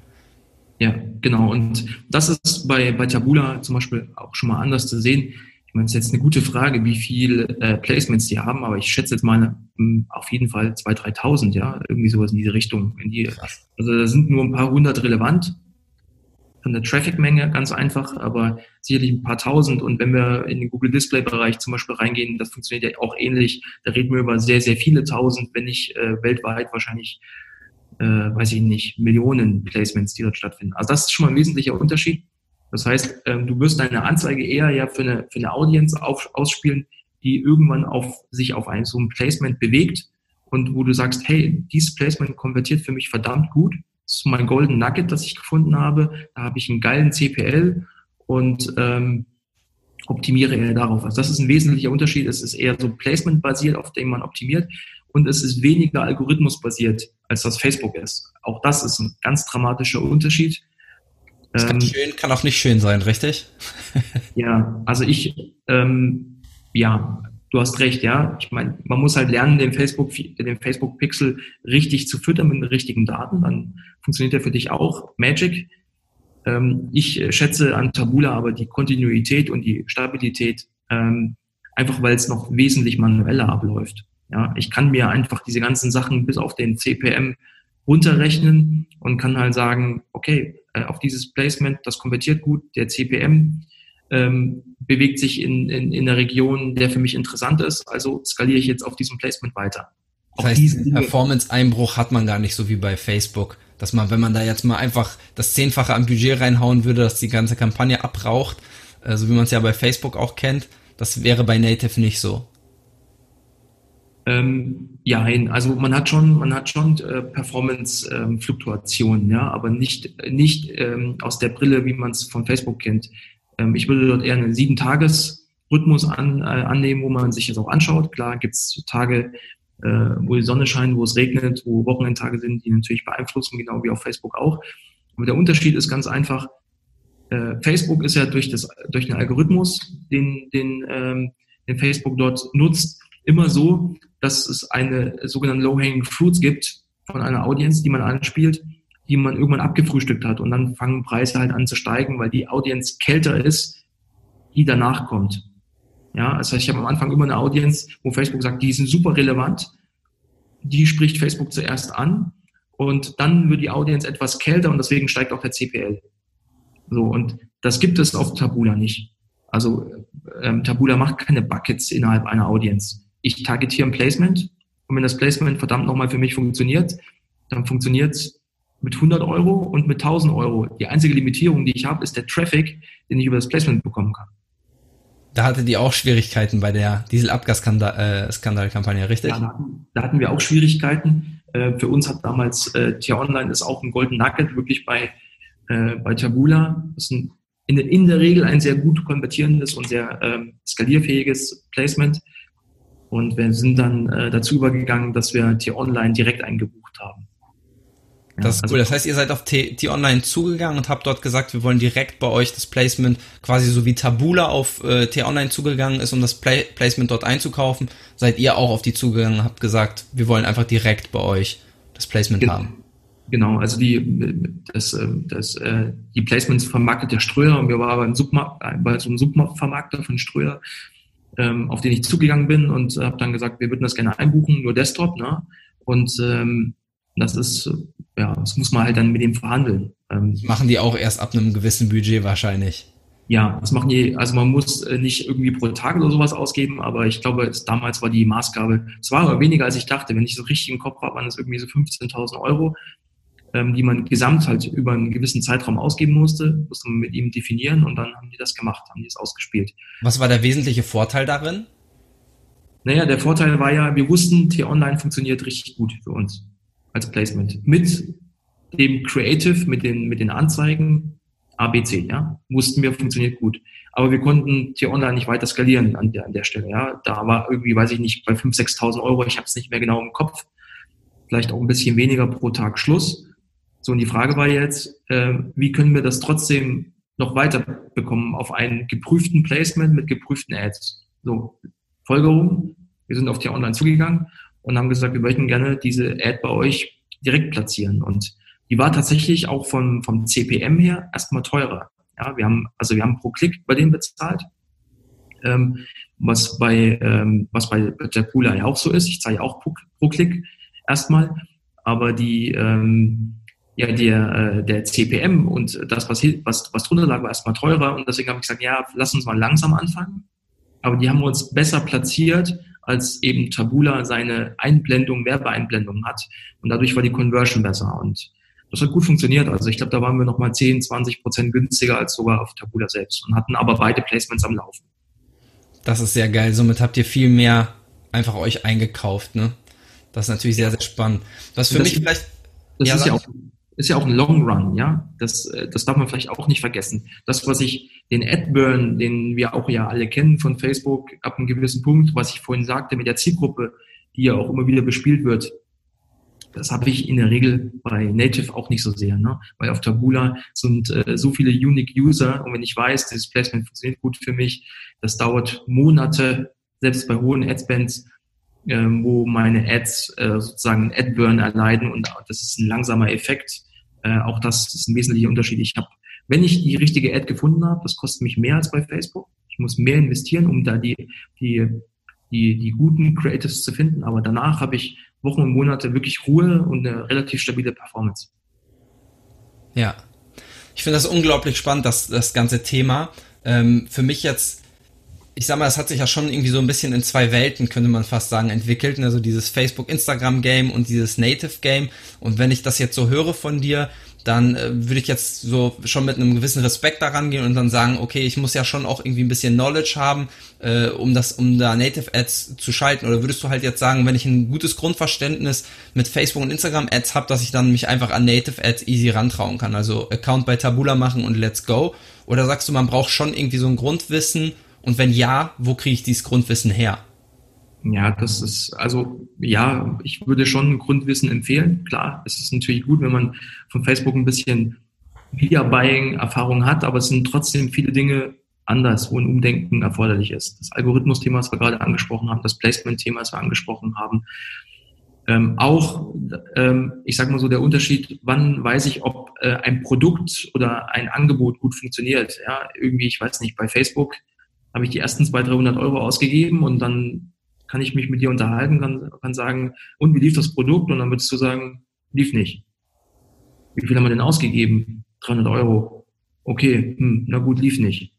Speaker 3: Ja, genau. Und das ist bei, bei Tabula zum Beispiel auch schon mal anders zu sehen. Ich meine, es ist jetzt eine gute Frage, wie viel äh, Placements die haben, aber ich schätze jetzt mal mh, hm, auf jeden Fall 2.000, 3.000, ja, irgendwie sowas in diese Richtung. In die, also da sind nur ein paar hundert relevant von der Traffic-Menge ganz einfach, aber sicherlich ein paar tausend. Und wenn wir in den Google Display-Bereich zum Beispiel reingehen, das funktioniert ja auch ähnlich. Da reden wir über sehr, sehr viele tausend, wenn nicht äh, weltweit wahrscheinlich äh, weiß ich nicht, Millionen Placements, die dort stattfinden. Also das ist schon mal ein wesentlicher Unterschied. Das heißt, ähm, du wirst deine Anzeige eher ja für eine, für eine Audience auf, ausspielen, die irgendwann auf, sich auf ein so ein Placement bewegt und wo du sagst, hey, dieses Placement konvertiert für mich verdammt gut. Das ist mein Golden Nugget, das ich gefunden habe. Da habe ich einen geilen CPL und ähm, optimiere eher darauf. Also das ist ein wesentlicher Unterschied. Es ist eher so Placement-basiert, auf dem man optimiert und es ist weniger algorithmusbasiert, als das Facebook ist. Auch das ist ein ganz dramatischer Unterschied.
Speaker 2: Das kann ähm, schön, kann auch nicht schön sein, richtig?
Speaker 3: ja, also ich, ähm, ja, du hast recht, ja. Ich meine, man muss halt lernen, den Facebook, den Facebook Pixel richtig zu füttern mit den richtigen Daten. Dann funktioniert er für dich auch. Magic. Ähm, ich schätze an Tabula aber die Kontinuität und die Stabilität, ähm, einfach weil es noch wesentlich manueller abläuft. Ja, ich kann mir einfach diese ganzen Sachen bis auf den CPM runterrechnen und kann halt sagen, okay, äh, auf dieses Placement, das konvertiert gut, der CPM ähm, bewegt sich in, in, in der Region, der für mich interessant ist, also skaliere ich jetzt auf diesem Placement weiter.
Speaker 2: Das heißt, Performance-Einbruch hat man gar nicht so wie bei Facebook, dass man, wenn man da jetzt mal einfach das Zehnfache am Budget reinhauen würde, dass die ganze Kampagne abraucht, äh, so wie man es ja bei Facebook auch kennt, das wäre bei Native nicht so.
Speaker 3: Ähm, ja, also man hat schon, man hat schon äh, Performance-Fluktuationen, ähm, ja, aber nicht, nicht ähm, aus der Brille, wie man es von Facebook kennt. Ähm, ich würde dort eher einen sieben Tages Rhythmus an, äh, annehmen, wo man sich das auch anschaut. Klar gibt's Tage, äh, wo die Sonne scheint, wo es regnet, wo Wochenendtage sind, die natürlich beeinflussen, genau wie auf Facebook auch. Aber der Unterschied ist ganz einfach, äh, Facebook ist ja durch, das, durch den Algorithmus, den, den, ähm, den Facebook dort nutzt, immer so, dass es eine sogenannte Low-Hanging Fruits gibt von einer Audience, die man anspielt, die man irgendwann abgefrühstückt hat. Und dann fangen Preise halt an zu steigen, weil die Audience kälter ist, die danach kommt. Ja, das heißt, ich habe am Anfang immer eine Audience, wo Facebook sagt, die sind super relevant. Die spricht Facebook zuerst an. Und dann wird die Audience etwas kälter und deswegen steigt auch der CPL. So, und das gibt es auf Tabula nicht. Also ähm, Tabula macht keine Buckets innerhalb einer Audience ich targetiere ein Placement und wenn das Placement verdammt nochmal für mich funktioniert, dann funktioniert es mit 100 Euro und mit 1000 Euro. Die einzige Limitierung, die ich habe, ist der Traffic, den ich über das Placement bekommen kann.
Speaker 2: Da hatte die auch Schwierigkeiten bei der Diesel-Abgas-Skandal-Kampagne, richtig? Ja,
Speaker 3: da, hatten, da hatten wir auch Schwierigkeiten. Äh, für uns hat damals äh, Tier Online ist auch ein Golden Nugget wirklich bei, äh, bei Tabula. Das ist ein, in, in, der Regel ein sehr gut konvertierendes und sehr ähm, skalierfähiges Placement. Und wir sind dann äh, dazu übergegangen, dass wir T-Online direkt eingebucht haben.
Speaker 2: Ja, das ist also, cool. Das heißt, ihr seid auf T-Online zugegangen und habt dort gesagt, wir wollen direkt bei euch das Placement, quasi so wie Tabula auf äh, T-Online zugegangen ist, um das Play Placement dort einzukaufen. Seid ihr auch auf die zugegangen und habt gesagt, wir wollen einfach direkt bei euch das Placement
Speaker 3: genau.
Speaker 2: haben.
Speaker 3: Genau, also die, das, äh, das, äh, die Placements vermarktet der Ströer und wir waren beim Submarkt, bei so einem Subvermarkter von Ströer ähm, auf den ich zugegangen bin und habe dann gesagt, wir würden das gerne einbuchen, nur Desktop. Ne? Und ähm, das ist, ja, das muss man halt dann mit dem verhandeln.
Speaker 2: Ähm, machen die auch erst ab einem gewissen Budget wahrscheinlich.
Speaker 3: Ja, das machen die, also man muss äh, nicht irgendwie pro Tag oder sowas ausgeben, aber ich glaube, es, damals war die Maßgabe, es war aber weniger als ich dachte. Wenn ich so richtig im Kopf habe, waren es irgendwie so 15.000 Euro ähm, die man gesamt halt über einen gewissen Zeitraum ausgeben musste, musste man mit ihm definieren und dann haben die das gemacht, haben die es ausgespielt.
Speaker 2: Was war der wesentliche Vorteil darin?
Speaker 3: Naja, der Vorteil war ja, wir wussten, T-Online funktioniert richtig gut für uns als Placement. Mit dem Creative, mit den, mit den Anzeigen, ABC, ja, wussten wir, funktioniert gut. Aber wir konnten T-Online nicht weiter skalieren an der, an der Stelle, ja. Da war irgendwie, weiß ich nicht, bei 5.000, 6.000 Euro, ich habe es nicht mehr genau im Kopf, vielleicht auch ein bisschen weniger pro Tag Schluss. So, und die Frage war jetzt, äh, wie können wir das trotzdem noch weiter bekommen auf einen geprüften Placement mit geprüften Ads? So, Folgerung, wir sind auf die Online zugegangen und haben gesagt, wir möchten gerne diese Ad bei euch direkt platzieren. Und die war tatsächlich auch vom, vom CPM her erstmal teurer. Ja, wir haben, also wir haben pro Klick bei denen bezahlt, ähm, was bei, ähm, was bei Pooler ja auch so ist. Ich zahle auch pro, pro Klick erstmal, aber die, ähm, ja, der, äh, der CPM und das, was, was, was drunter lag, war erstmal teurer und deswegen habe ich gesagt, ja, lass uns mal langsam anfangen. Aber die haben uns besser platziert als eben Tabula seine Einblendung, Werbeeinblendungen hat. Und dadurch war die Conversion besser. Und das hat gut funktioniert. Also ich glaube, da waren wir nochmal 10, 20 Prozent günstiger als sogar auf Tabula selbst und hatten aber beide Placements am Laufen.
Speaker 2: Das ist sehr geil. Somit habt ihr viel mehr einfach euch eingekauft, ne? Das ist natürlich sehr, sehr spannend. Was für
Speaker 3: das,
Speaker 2: mich vielleicht.
Speaker 3: Das ja, ist, ja auch, ist ja auch ein Long Run, ja. Das, äh, das darf man vielleicht auch nicht vergessen. Das, was ich, den Adburn, den wir auch ja alle kennen von Facebook, ab einem gewissen Punkt, was ich vorhin sagte mit der Zielgruppe, die ja auch immer wieder bespielt wird, das habe ich in der Regel bei Native auch nicht so sehr, ne? weil auf Tabula sind äh, so viele Unique User und wenn ich weiß, dieses Placement funktioniert gut für mich, das dauert Monate, selbst bei hohen Adspends, wo meine Ads äh, sozusagen Adburn erleiden und das ist ein langsamer Effekt. Äh, auch das ist ein wesentlicher Unterschied. Ich habe, wenn ich die richtige Ad gefunden habe, das kostet mich mehr als bei Facebook. Ich muss mehr investieren, um da die, die, die, die guten Creatives zu finden, aber danach habe ich Wochen und Monate wirklich Ruhe und eine relativ stabile Performance.
Speaker 2: Ja, ich finde das unglaublich spannend, das, das ganze Thema. Ähm, für mich jetzt, ich sag mal, es hat sich ja schon irgendwie so ein bisschen in zwei Welten, könnte man fast sagen, entwickelt. Also dieses Facebook-Instagram-Game und dieses Native-Game. Und wenn ich das jetzt so höre von dir, dann äh, würde ich jetzt so schon mit einem gewissen Respekt daran gehen und dann sagen, okay, ich muss ja schon auch irgendwie ein bisschen Knowledge haben, äh, um das, um da Native Ads zu schalten. Oder würdest du halt jetzt sagen, wenn ich ein gutes Grundverständnis mit Facebook und Instagram Ads habe, dass ich dann mich einfach an Native Ads easy rantrauen kann? Also Account bei Tabula machen und let's go. Oder sagst du, man braucht schon irgendwie so ein Grundwissen? Und wenn ja, wo kriege ich dieses Grundwissen her?
Speaker 3: Ja, das ist, also ja, ich würde schon Grundwissen empfehlen. Klar, es ist natürlich gut, wenn man von Facebook ein bisschen Media-Buying-Erfahrung hat, aber es sind trotzdem viele Dinge anders, wo ein Umdenken erforderlich ist. Das Algorithmus-Thema, was wir gerade angesprochen haben, das Placement-Thema, was wir angesprochen haben. Ähm, auch, ähm, ich sage mal so, der Unterschied, wann weiß ich, ob äh, ein Produkt oder ein Angebot gut funktioniert. Ja, irgendwie, ich weiß nicht, bei Facebook habe ich die ersten 200, 300 Euro ausgegeben und dann kann ich mich mit dir unterhalten, kann, kann sagen, und wie lief das Produkt? Und dann würdest du sagen, lief nicht. Wie viel haben wir denn ausgegeben? 300 Euro. Okay, hm, na gut, lief nicht.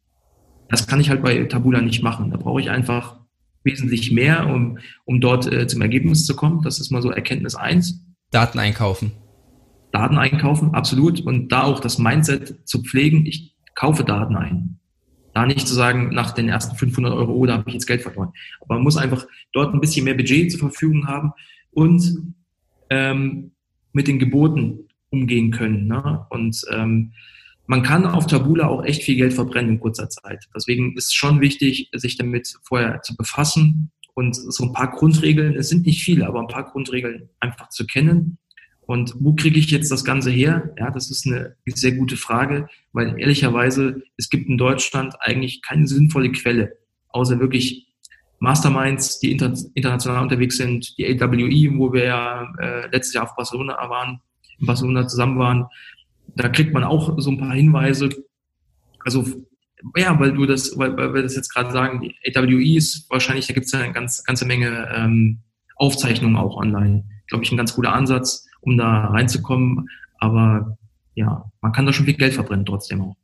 Speaker 3: Das kann ich halt bei Tabula nicht machen. Da brauche ich einfach wesentlich mehr, um, um dort äh, zum Ergebnis zu kommen. Das ist mal so Erkenntnis eins.
Speaker 2: Daten einkaufen.
Speaker 3: Daten einkaufen, absolut. Und da auch das Mindset zu pflegen, ich kaufe Daten ein. Da nicht zu sagen, nach den ersten 500 Euro, oh, da habe ich jetzt Geld verloren. Aber man muss einfach dort ein bisschen mehr Budget zur Verfügung haben und ähm, mit den Geboten umgehen können. Ne? Und ähm, man kann auf Tabula auch echt viel Geld verbrennen in kurzer Zeit. Deswegen ist es schon wichtig, sich damit vorher zu befassen und so ein paar Grundregeln, es sind nicht viele, aber ein paar Grundregeln einfach zu kennen und wo kriege ich jetzt das Ganze her? Ja, das ist eine sehr gute Frage, weil ehrlicherweise, es gibt in Deutschland eigentlich keine sinnvolle Quelle, außer wirklich Masterminds, die inter international unterwegs sind, die AWE, wo wir ja äh, letztes Jahr auf Barcelona waren, in Barcelona zusammen waren. Da kriegt man auch so ein paar Hinweise. Also ja, weil du das, weil, weil wir das jetzt gerade sagen, die AWEs, wahrscheinlich, da gibt es ja eine ganz, ganze Menge ähm, Aufzeichnungen auch online. Glaube ich, ein ganz guter Ansatz um da reinzukommen. Aber ja, man kann da schon viel Geld verbrennen trotzdem auch.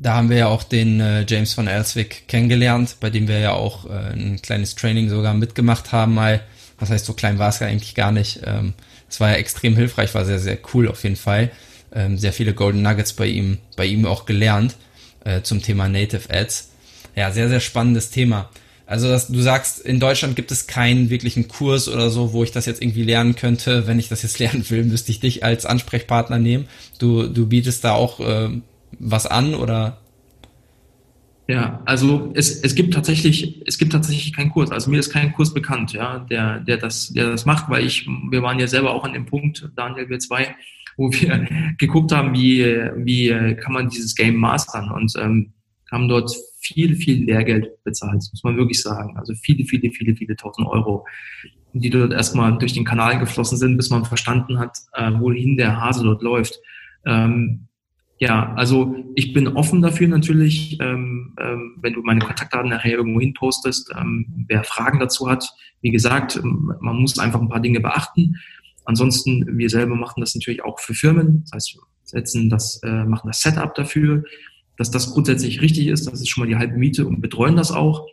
Speaker 2: Da haben wir ja auch den äh, James von Elswick kennengelernt, bei dem wir ja auch äh, ein kleines Training sogar mitgemacht haben mal. Was heißt, so klein war es ja eigentlich gar nicht. Ähm, es war ja extrem hilfreich, war sehr, sehr cool auf jeden Fall. Ähm, sehr viele Golden Nuggets bei ihm, bei ihm auch gelernt äh, zum Thema Native Ads. Ja, sehr, sehr spannendes Thema. Also dass du sagst, in Deutschland gibt es keinen wirklichen Kurs oder so, wo ich das jetzt irgendwie lernen könnte. Wenn ich das jetzt lernen will, müsste ich dich als Ansprechpartner nehmen. Du, du bietest da auch äh, was an oder?
Speaker 3: Ja, also es, es gibt tatsächlich, es gibt tatsächlich keinen Kurs. Also mir ist kein Kurs bekannt, ja, der, der das, der das macht, weil ich, wir waren ja selber auch an dem Punkt, Daniel, wir zwei, wo wir geguckt haben, wie, wie kann man dieses Game mastern und ähm, haben dort viel, viel Lehrgeld bezahlt, muss man wirklich sagen. Also viele, viele, viele, viele tausend Euro, die dort erstmal durch den Kanal geflossen sind, bis man verstanden hat, äh, wohin der Hase dort läuft. Ähm, ja, also ich bin offen dafür natürlich, ähm, ähm, wenn du meine Kontaktdaten nachher irgendwo hin postest, ähm, wer Fragen dazu hat. Wie gesagt, man muss einfach ein paar Dinge beachten. Ansonsten, wir selber machen das natürlich auch für Firmen. Das heißt, setzen das, äh, machen das Setup dafür dass das grundsätzlich richtig ist. Das ist schon mal die halbe Miete und betreuen das auch.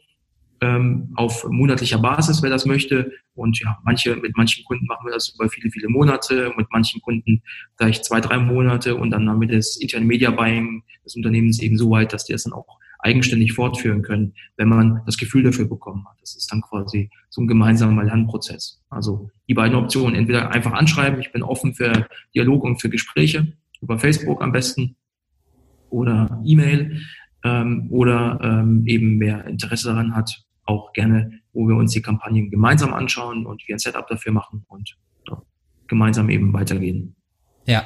Speaker 3: ähm, auf monatlicher Basis, wer das möchte. Und ja, manche, mit manchen Kunden machen wir das über viele, viele Monate, mit manchen Kunden vielleicht zwei, drei Monate und dann haben wir das interne Media Buying des Unternehmens eben so weit, dass die das dann auch eigenständig fortführen können, wenn man das Gefühl dafür bekommen hat. Das ist dann quasi so ein gemeinsamer Lernprozess. Also die beiden Optionen, entweder einfach anschreiben, ich bin offen für Dialog und für Gespräche, über Facebook am besten, oder E-Mail, ähm, oder ähm, eben wer Interesse daran hat, auch gerne, wo wir uns die Kampagnen gemeinsam anschauen und wir ein Setup dafür machen und ja, gemeinsam eben weitergehen.
Speaker 2: Ja,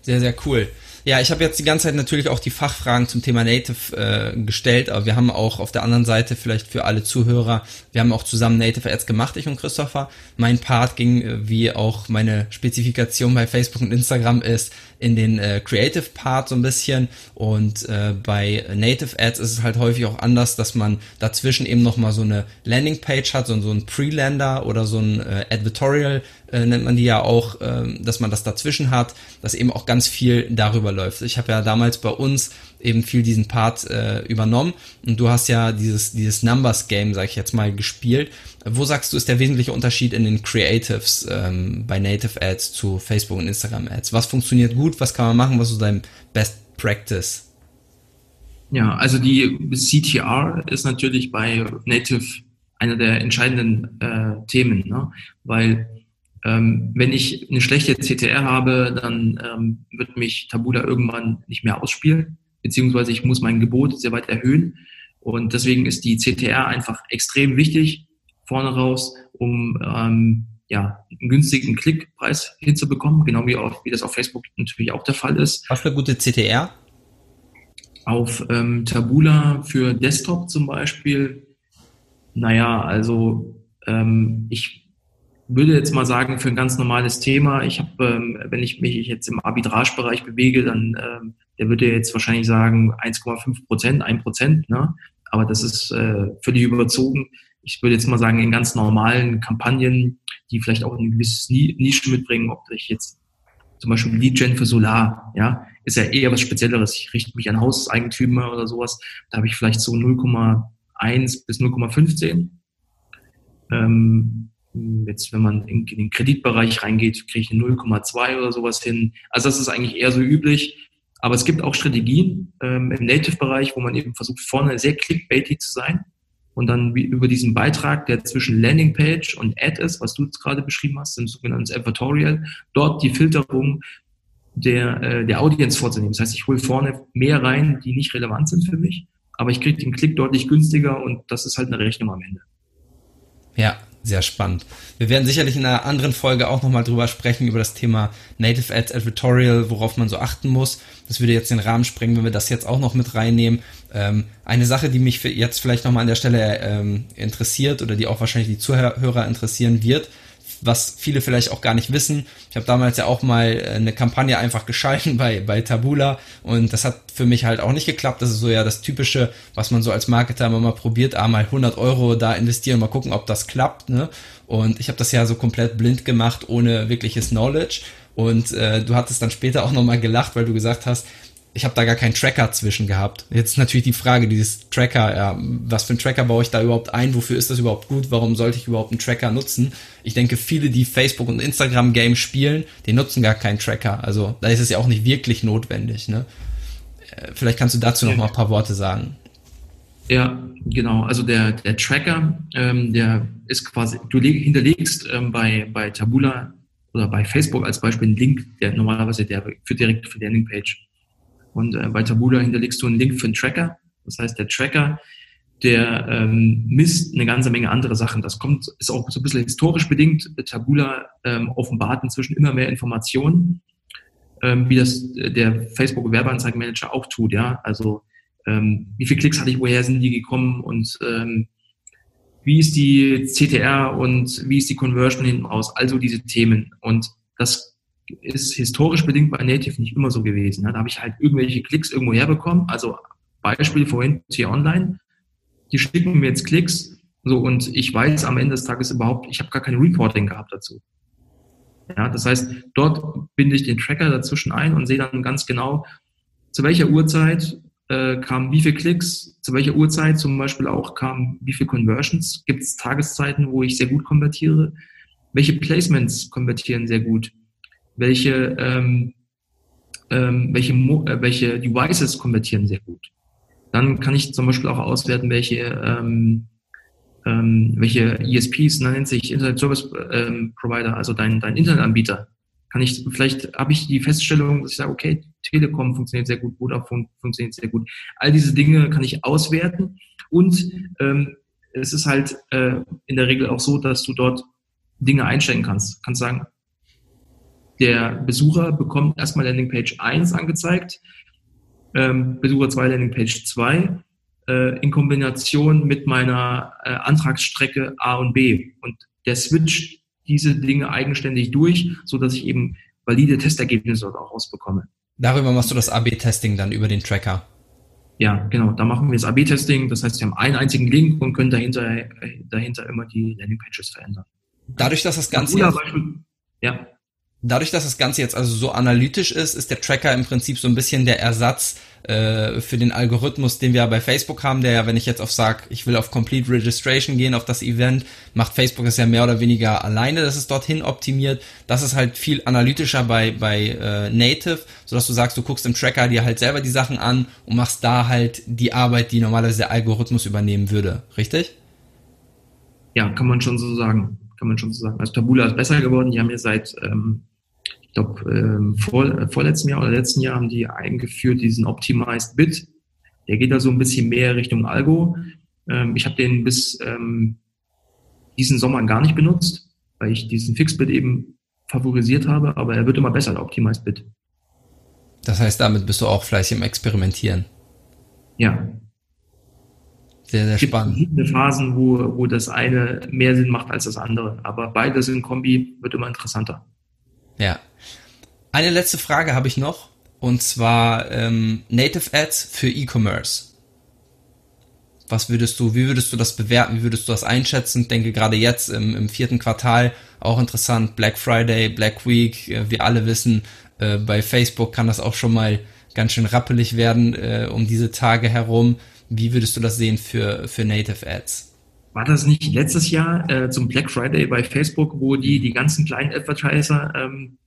Speaker 2: sehr, sehr cool. Ja, ich habe jetzt die ganze Zeit natürlich auch die Fachfragen zum Thema Native äh, gestellt, aber wir haben auch auf der anderen Seite vielleicht für alle Zuhörer, wir haben auch zusammen Native Ads gemacht, ich und Christopher. Mein Part ging, äh, wie auch meine Spezifikation bei Facebook und Instagram ist, in den äh, Creative Part so ein bisschen und äh, bei Native Ads ist es halt häufig auch anders, dass man dazwischen eben nochmal so eine Landingpage hat, so, so ein Pre-Lander oder so ein äh, Advertorial äh, nennt man die ja auch, äh, dass man das dazwischen hat, dass eben auch ganz viel darüber läuft. Ich habe ja damals bei uns eben viel diesen Part äh, übernommen und du hast ja dieses, dieses Numbers Game, sag ich jetzt mal, gespielt. Wo sagst du, ist der wesentliche Unterschied in den Creatives ähm, bei Native Ads zu Facebook und Instagram Ads? Was funktioniert gut? Was kann man machen? Was ist dein Best Practice?
Speaker 3: Ja, also die CTR ist natürlich bei Native einer der entscheidenden äh, Themen, ne? weil ähm, wenn ich eine schlechte CTR habe, dann ähm, wird mich Tabula irgendwann nicht mehr ausspielen, beziehungsweise ich muss mein Gebot sehr weit erhöhen. Und deswegen ist die CTR einfach extrem wichtig vorne raus, um ähm, ja, einen günstigen Klickpreis hinzubekommen, genau wie, auf, wie das auf Facebook natürlich auch der Fall ist.
Speaker 2: Was für gute CTR?
Speaker 3: Auf ähm, Tabula für Desktop zum Beispiel, naja, also ähm, ich würde jetzt mal sagen, für ein ganz normales Thema, ich habe, ähm, wenn ich mich jetzt im Arbitragebereich bewege, dann ähm, der würde jetzt wahrscheinlich sagen 1,5 Prozent, 1 Prozent, ne? aber das ist äh, völlig überzogen. Ich würde jetzt mal sagen, in ganz normalen Kampagnen, die vielleicht auch ein gewisses Nische mitbringen, ob ich jetzt zum Beispiel Lead Gen für Solar, ja, ist ja eher was Spezielleres. Ich richte mich an Hauseigentümer oder sowas. Da habe ich vielleicht so 0,1 bis 0,15. Ähm, Jetzt, wenn man in, den Kreditbereich reingeht, kriege ich eine 0,2 oder sowas hin. Also das ist eigentlich eher so üblich. Aber es gibt auch Strategien ähm, im Native-Bereich, wo man eben versucht, vorne sehr clickbaitig zu sein und dann über diesen Beitrag, der zwischen Landingpage und Ad ist, was du jetzt gerade beschrieben hast, ein sogenanntes Advertorial, dort die Filterung der, äh, der Audience vorzunehmen. Das heißt, ich hole vorne mehr rein, die nicht relevant sind für mich, aber ich kriege den Klick deutlich günstiger und das ist halt eine Rechnung am Ende.
Speaker 2: Ja, sehr spannend. Wir werden sicherlich in einer anderen Folge auch nochmal drüber sprechen, über das Thema Native Ads Advertorial, worauf man so achten muss. Das würde jetzt den Rahmen sprengen, wenn wir das jetzt auch noch mit reinnehmen. Ähm, eine Sache, die mich jetzt vielleicht nochmal an der Stelle ähm, interessiert oder die auch wahrscheinlich die Zuhörer interessieren wird, was viele vielleicht auch gar nicht wissen. Ich habe damals ja auch mal äh, eine Kampagne einfach geschalten bei, bei Tabula und das hat für mich halt auch nicht geklappt. Das ist so ja das Typische, was man so als Marketer immer mal probiert, ah, mal 100 Euro da investieren, mal gucken, ob das klappt. Ne? Und ich habe das ja so komplett blind gemacht, ohne wirkliches Knowledge. Und äh, du hattest dann später auch nochmal gelacht, weil du gesagt hast, ich habe da gar keinen Tracker zwischen gehabt. Jetzt natürlich die Frage, dieses Tracker, ja, was für einen Tracker baue ich da überhaupt ein? Wofür ist das überhaupt gut? Warum sollte ich überhaupt einen Tracker nutzen? Ich denke, viele, die Facebook und Instagram Game spielen, die nutzen gar keinen Tracker. Also da ist es ja auch nicht wirklich notwendig. Ne? Äh, vielleicht kannst du dazu noch mal ein paar Worte sagen.
Speaker 3: Ja, genau. Also der, der Tracker, ähm, der ist quasi, du hinterlegst ähm, bei, bei Tabula oder bei Facebook als Beispiel einen Link, der normalerweise der führt direkt für die Landingpage. Und äh, bei Tabula hinterlegst du einen Link für einen Tracker. Das heißt, der Tracker, der ähm, misst eine ganze Menge andere Sachen. Das kommt, ist auch so ein bisschen historisch bedingt. Tabula ähm, offenbart inzwischen immer mehr Informationen, ähm, wie das äh, der Facebook Werbeanzeigenmanager auch tut. Ja, also ähm, wie viele Klicks hatte ich, woher sind die gekommen und ähm, wie ist die CTR und wie ist die Conversion hinten raus? Also diese Themen. Und das ist historisch bedingt bei Native nicht immer so gewesen. Da habe ich halt irgendwelche Klicks irgendwo herbekommen. Also Beispiel vorhin T-Online. Die schicken mir jetzt Klicks. So, und ich weiß am Ende des Tages überhaupt, ich habe gar kein Reporting gehabt dazu. Ja, das heißt, dort binde ich den Tracker dazwischen ein und sehe dann ganz genau, zu welcher Uhrzeit äh, kamen wie viele Klicks, zu welcher Uhrzeit zum Beispiel auch kamen wie viele Conversions, gibt es Tageszeiten, wo ich sehr gut konvertiere, welche Placements konvertieren sehr gut, welche, ähm, ähm, welche, äh, welche Devices konvertieren sehr gut. Dann kann ich zum Beispiel auch auswerten, welche, ähm, ähm, welche ESPs, ne, nennt sich Internet Service ähm, Provider, also dein, dein Internetanbieter. Kann ich, vielleicht habe ich die Feststellung, dass ich sage, okay, Telekom funktioniert sehr gut, Vodafone funktioniert sehr gut. All diese Dinge kann ich auswerten und ähm, es ist halt äh, in der Regel auch so, dass du dort Dinge einstellen kannst. Kannst sagen, der Besucher bekommt erstmal Landingpage 1 angezeigt, ähm, Besucher 2 Landingpage 2 äh, in Kombination mit meiner äh, Antragsstrecke A und B. Und der switcht diese Dinge eigenständig durch, so dass ich eben valide Testergebnisse dort auch rausbekomme.
Speaker 2: Darüber machst du das AB-Testing dann über den Tracker.
Speaker 3: Ja, genau. Da machen wir das AB-Testing. Das heißt, wir haben einen einzigen Link und können dahinter, äh, dahinter immer die Landingpages verändern.
Speaker 2: Dadurch, dass das Ganze.
Speaker 3: Ja, ja.
Speaker 2: Dadurch, dass das Ganze jetzt also so analytisch ist, ist der Tracker im Prinzip so ein bisschen der Ersatz äh, für den Algorithmus, den wir bei Facebook haben, der ja, wenn ich jetzt auf sag, ich will auf Complete Registration gehen, auf das Event, macht Facebook es ja mehr oder weniger alleine, dass es dorthin optimiert. Das ist halt viel analytischer bei, bei äh, Native, sodass du sagst, du guckst im Tracker dir halt selber die Sachen an und machst da halt die Arbeit, die normalerweise der Algorithmus übernehmen würde. Richtig?
Speaker 3: Ja, kann man schon so sagen kann man schon so sagen. Also Tabula ist besser geworden. Die haben ja seit, ähm, ich glaube, ähm, vor, äh, vorletzten Jahr oder letzten Jahr haben die eingeführt diesen Optimized Bit. Der geht da so ein bisschen mehr Richtung Algo. Ähm, ich habe den bis ähm, diesen Sommer gar nicht benutzt, weil ich diesen Fixbit eben favorisiert habe, aber er wird immer besser, der Optimized Bit.
Speaker 2: Das heißt, damit bist du auch fleißig im Experimentieren.
Speaker 3: Ja,
Speaker 2: sehr, sehr spannend.
Speaker 3: Es gibt verschiedene Phasen, wo, wo das eine mehr Sinn macht als das andere. Aber beides in Kombi wird immer interessanter.
Speaker 2: Ja. Eine letzte Frage habe ich noch. Und zwar ähm, Native Ads für E-Commerce. Was würdest du, wie würdest du das bewerten? Wie würdest du das einschätzen? Ich denke gerade jetzt im, im vierten Quartal auch interessant. Black Friday, Black Week. Äh, wir alle wissen, äh, bei Facebook kann das auch schon mal ganz schön rappelig werden äh, um diese Tage herum. Wie würdest du das sehen für, für Native Ads?
Speaker 3: War das nicht letztes Jahr äh, zum Black Friday bei Facebook, wo die die ganzen kleinen Advertiser ähm,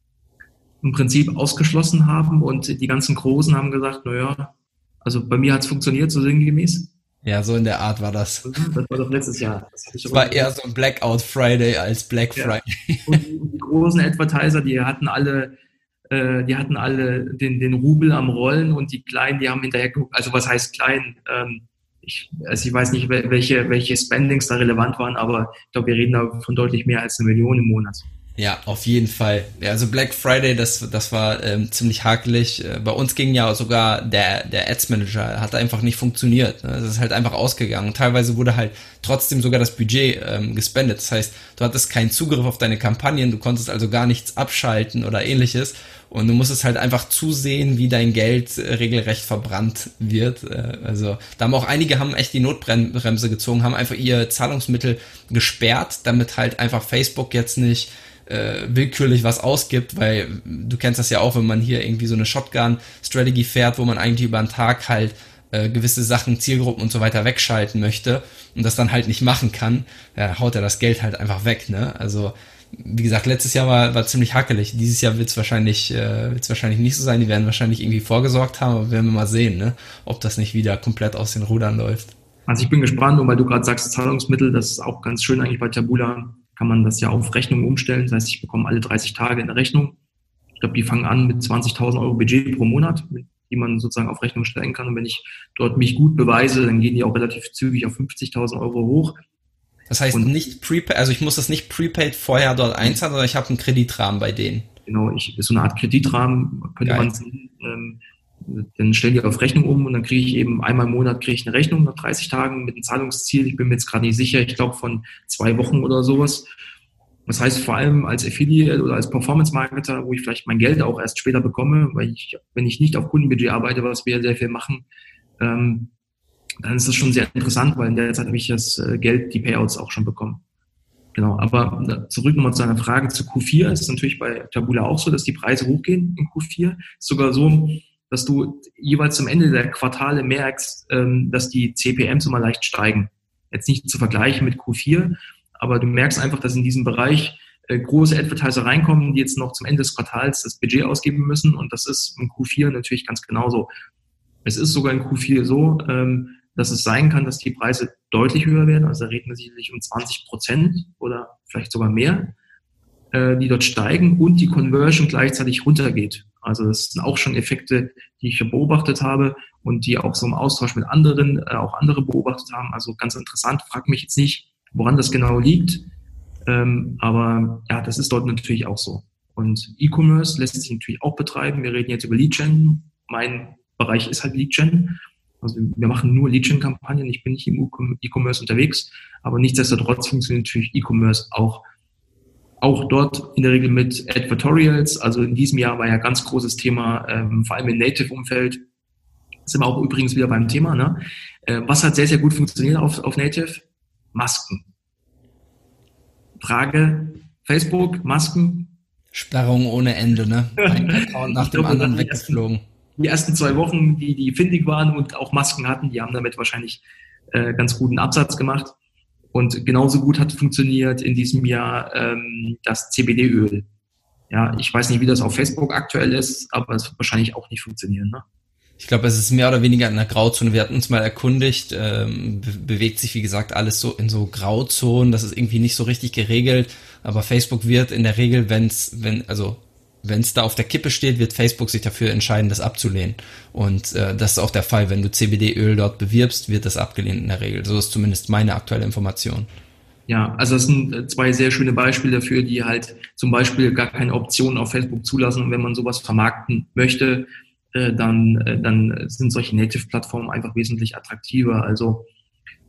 Speaker 3: im Prinzip ausgeschlossen haben und die ganzen Großen haben gesagt, naja, also bei mir hat es funktioniert, so sinngemäß.
Speaker 2: Ja, so in der Art war das.
Speaker 3: Das war doch letztes Jahr.
Speaker 2: Das, war eher so ein Blackout Friday als Black Friday. Ja.
Speaker 3: Und die großen Advertiser, die hatten alle äh, die hatten alle den, den Rubel am Rollen und die Kleinen, die haben hinterher geguckt, also was heißt klein? Ähm, ich, also ich weiß nicht, welche, welche Spendings da relevant waren, aber ich glaube, wir reden da von deutlich mehr als eine Million im Monat.
Speaker 2: Ja, auf jeden Fall. Ja, also Black Friday, das, das war ähm, ziemlich hakelig. Äh, bei uns ging ja sogar der, der Ads Manager, hat einfach nicht funktioniert. Ne? Das ist halt einfach ausgegangen. Teilweise wurde halt trotzdem sogar das Budget ähm, gespendet. Das heißt, du hattest keinen Zugriff auf deine Kampagnen, du konntest also gar nichts abschalten oder ähnliches. Und du musst es halt einfach zusehen, wie dein Geld äh, regelrecht verbrannt wird. Äh, also da haben auch einige haben echt die Notbremse gezogen, haben einfach ihr Zahlungsmittel gesperrt, damit halt einfach Facebook jetzt nicht äh, willkürlich was ausgibt, weil du kennst das ja auch, wenn man hier irgendwie so eine Shotgun-Strategy fährt, wo man eigentlich über einen Tag halt äh, gewisse Sachen, Zielgruppen und so weiter wegschalten möchte und das dann halt nicht machen kann, ja, haut er das Geld halt einfach weg, ne? Also wie gesagt, letztes Jahr war, war ziemlich hackelig. Dieses Jahr wird es wahrscheinlich, äh, wahrscheinlich nicht so sein. Die werden wahrscheinlich irgendwie vorgesorgt haben, aber werden wir mal sehen, ne? ob das nicht wieder komplett aus den Rudern läuft.
Speaker 3: Also ich bin gespannt, und weil du gerade sagst, Zahlungsmittel, das ist auch ganz schön eigentlich bei Tabula, kann man das ja auf Rechnung umstellen. Das heißt, ich bekomme alle 30 Tage eine Rechnung. Ich glaube, die fangen an mit 20.000 Euro Budget pro Monat, die man sozusagen auf Rechnung stellen kann. Und wenn ich dort mich gut beweise, dann gehen die auch relativ zügig auf 50.000 Euro hoch.
Speaker 2: Das heißt und nicht prepaid, also ich muss das nicht prepaid vorher dort einzahlen, sondern ich habe einen Kreditrahmen bei denen.
Speaker 3: Genau, ich, so eine Art Kreditrahmen könnte Geil. man ähm, dann stellen die auf Rechnung um und dann kriege ich eben einmal im Monat kriege ich eine Rechnung nach 30 Tagen mit einem Zahlungsziel. Ich bin mir jetzt gerade nicht sicher, ich glaube von zwei Wochen oder sowas. Das heißt vor allem als Affiliate oder als Performance-Marketer, wo ich vielleicht mein Geld auch erst später bekomme, weil ich, wenn ich nicht auf Kundenbudget arbeite, was wir sehr viel machen, ähm, dann ist das schon sehr interessant, weil in der Zeit habe ich das äh, Geld, die Payouts auch schon bekommen. Genau, aber zurück nochmal zu einer Frage zu Q4. Es ist natürlich bei Tabula auch so, dass die Preise hochgehen in Q4. Es ist sogar so, dass du jeweils zum Ende der Quartale merkst, ähm, dass die CPMs immer leicht steigen. Jetzt nicht zu vergleichen mit Q4, aber du merkst einfach, dass in diesem Bereich äh, große Advertiser reinkommen, die jetzt noch zum Ende des Quartals das Budget ausgeben müssen. Und das ist im Q4 natürlich ganz genauso. Es ist sogar in Q4 so, ähm, dass es sein kann, dass die Preise deutlich höher werden. Also da reden wir sicherlich um 20 Prozent oder vielleicht sogar mehr, äh, die dort steigen und die Conversion gleichzeitig runtergeht. Also das sind auch schon Effekte, die ich beobachtet habe und die auch so im Austausch mit anderen äh, auch andere beobachtet haben. Also ganz interessant. Frag mich jetzt nicht, woran das genau liegt. Ähm, aber ja, das ist dort natürlich auch so. Und E-Commerce lässt sich natürlich auch betreiben. Wir reden jetzt über Lead-Gen. Mein Bereich ist halt Lead-Gen. Also wir machen nur Lead-Gen-Kampagnen. Ich bin nicht im E-Commerce unterwegs. Aber nichtsdestotrotz funktioniert natürlich E-Commerce auch auch dort in der Regel mit Advertorials. Also in diesem Jahr war ja ganz großes Thema, ähm, vor allem im Native-Umfeld. Sind wir auch übrigens wieder beim Thema. Ne? Äh, was hat sehr, sehr gut funktioniert auf, auf Native? Masken. Frage, Facebook, Masken.
Speaker 2: Sperrung ohne Ende, ne? Ein Account nach dem anderen weggeflogen.
Speaker 3: Die ersten zwei Wochen, die, die findig waren und auch Masken hatten, die haben damit wahrscheinlich äh, ganz guten Absatz gemacht. Und genauso gut hat funktioniert in diesem Jahr ähm, das CBD-Öl. Ja, ich weiß nicht, wie das auf Facebook aktuell ist, aber es wird wahrscheinlich auch nicht funktionieren. Ne?
Speaker 2: Ich glaube, es ist mehr oder weniger in der Grauzone. Wir hatten uns mal erkundigt, ähm, be bewegt sich, wie gesagt, alles so in so Grauzonen. Das ist irgendwie nicht so richtig geregelt. Aber Facebook wird in der Regel, wenn's, wenn, also wenn es da auf der Kippe steht, wird Facebook sich dafür entscheiden, das abzulehnen. Und äh, das ist auch der Fall. Wenn du CBD-Öl dort bewirbst, wird das abgelehnt in der Regel. So ist zumindest meine aktuelle Information.
Speaker 3: Ja, also das sind äh, zwei sehr schöne Beispiele dafür, die halt zum Beispiel gar keine Optionen auf Facebook zulassen. Wenn man sowas vermarkten möchte, äh, dann, äh, dann sind solche Native-Plattformen einfach wesentlich attraktiver. Also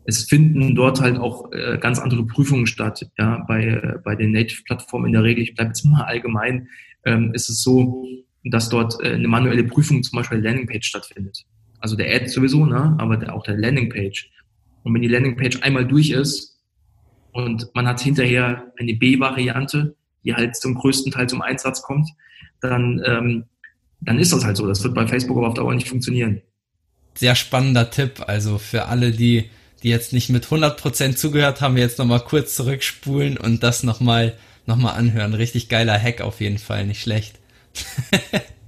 Speaker 3: es finden dort halt auch äh, ganz andere Prüfungen statt. Ja, bei, äh, bei den Native-Plattformen in der Regel, ich bleibe jetzt mal allgemein, ähm, ist es so, dass dort äh, eine manuelle Prüfung zum Beispiel der Landingpage stattfindet. Also der Ad sowieso, ne? aber der, auch der Landingpage. Und wenn die Landingpage einmal durch ist und man hat hinterher eine B-Variante, die halt zum größten Teil zum Einsatz kommt, dann, ähm, dann ist das halt so. Das wird bei Facebook aber auf Dauer nicht funktionieren.
Speaker 2: Sehr spannender Tipp. Also für alle, die, die jetzt nicht mit 100% zugehört haben, jetzt nochmal kurz zurückspulen und das nochmal nochmal anhören. Richtig geiler Hack auf jeden Fall, nicht schlecht.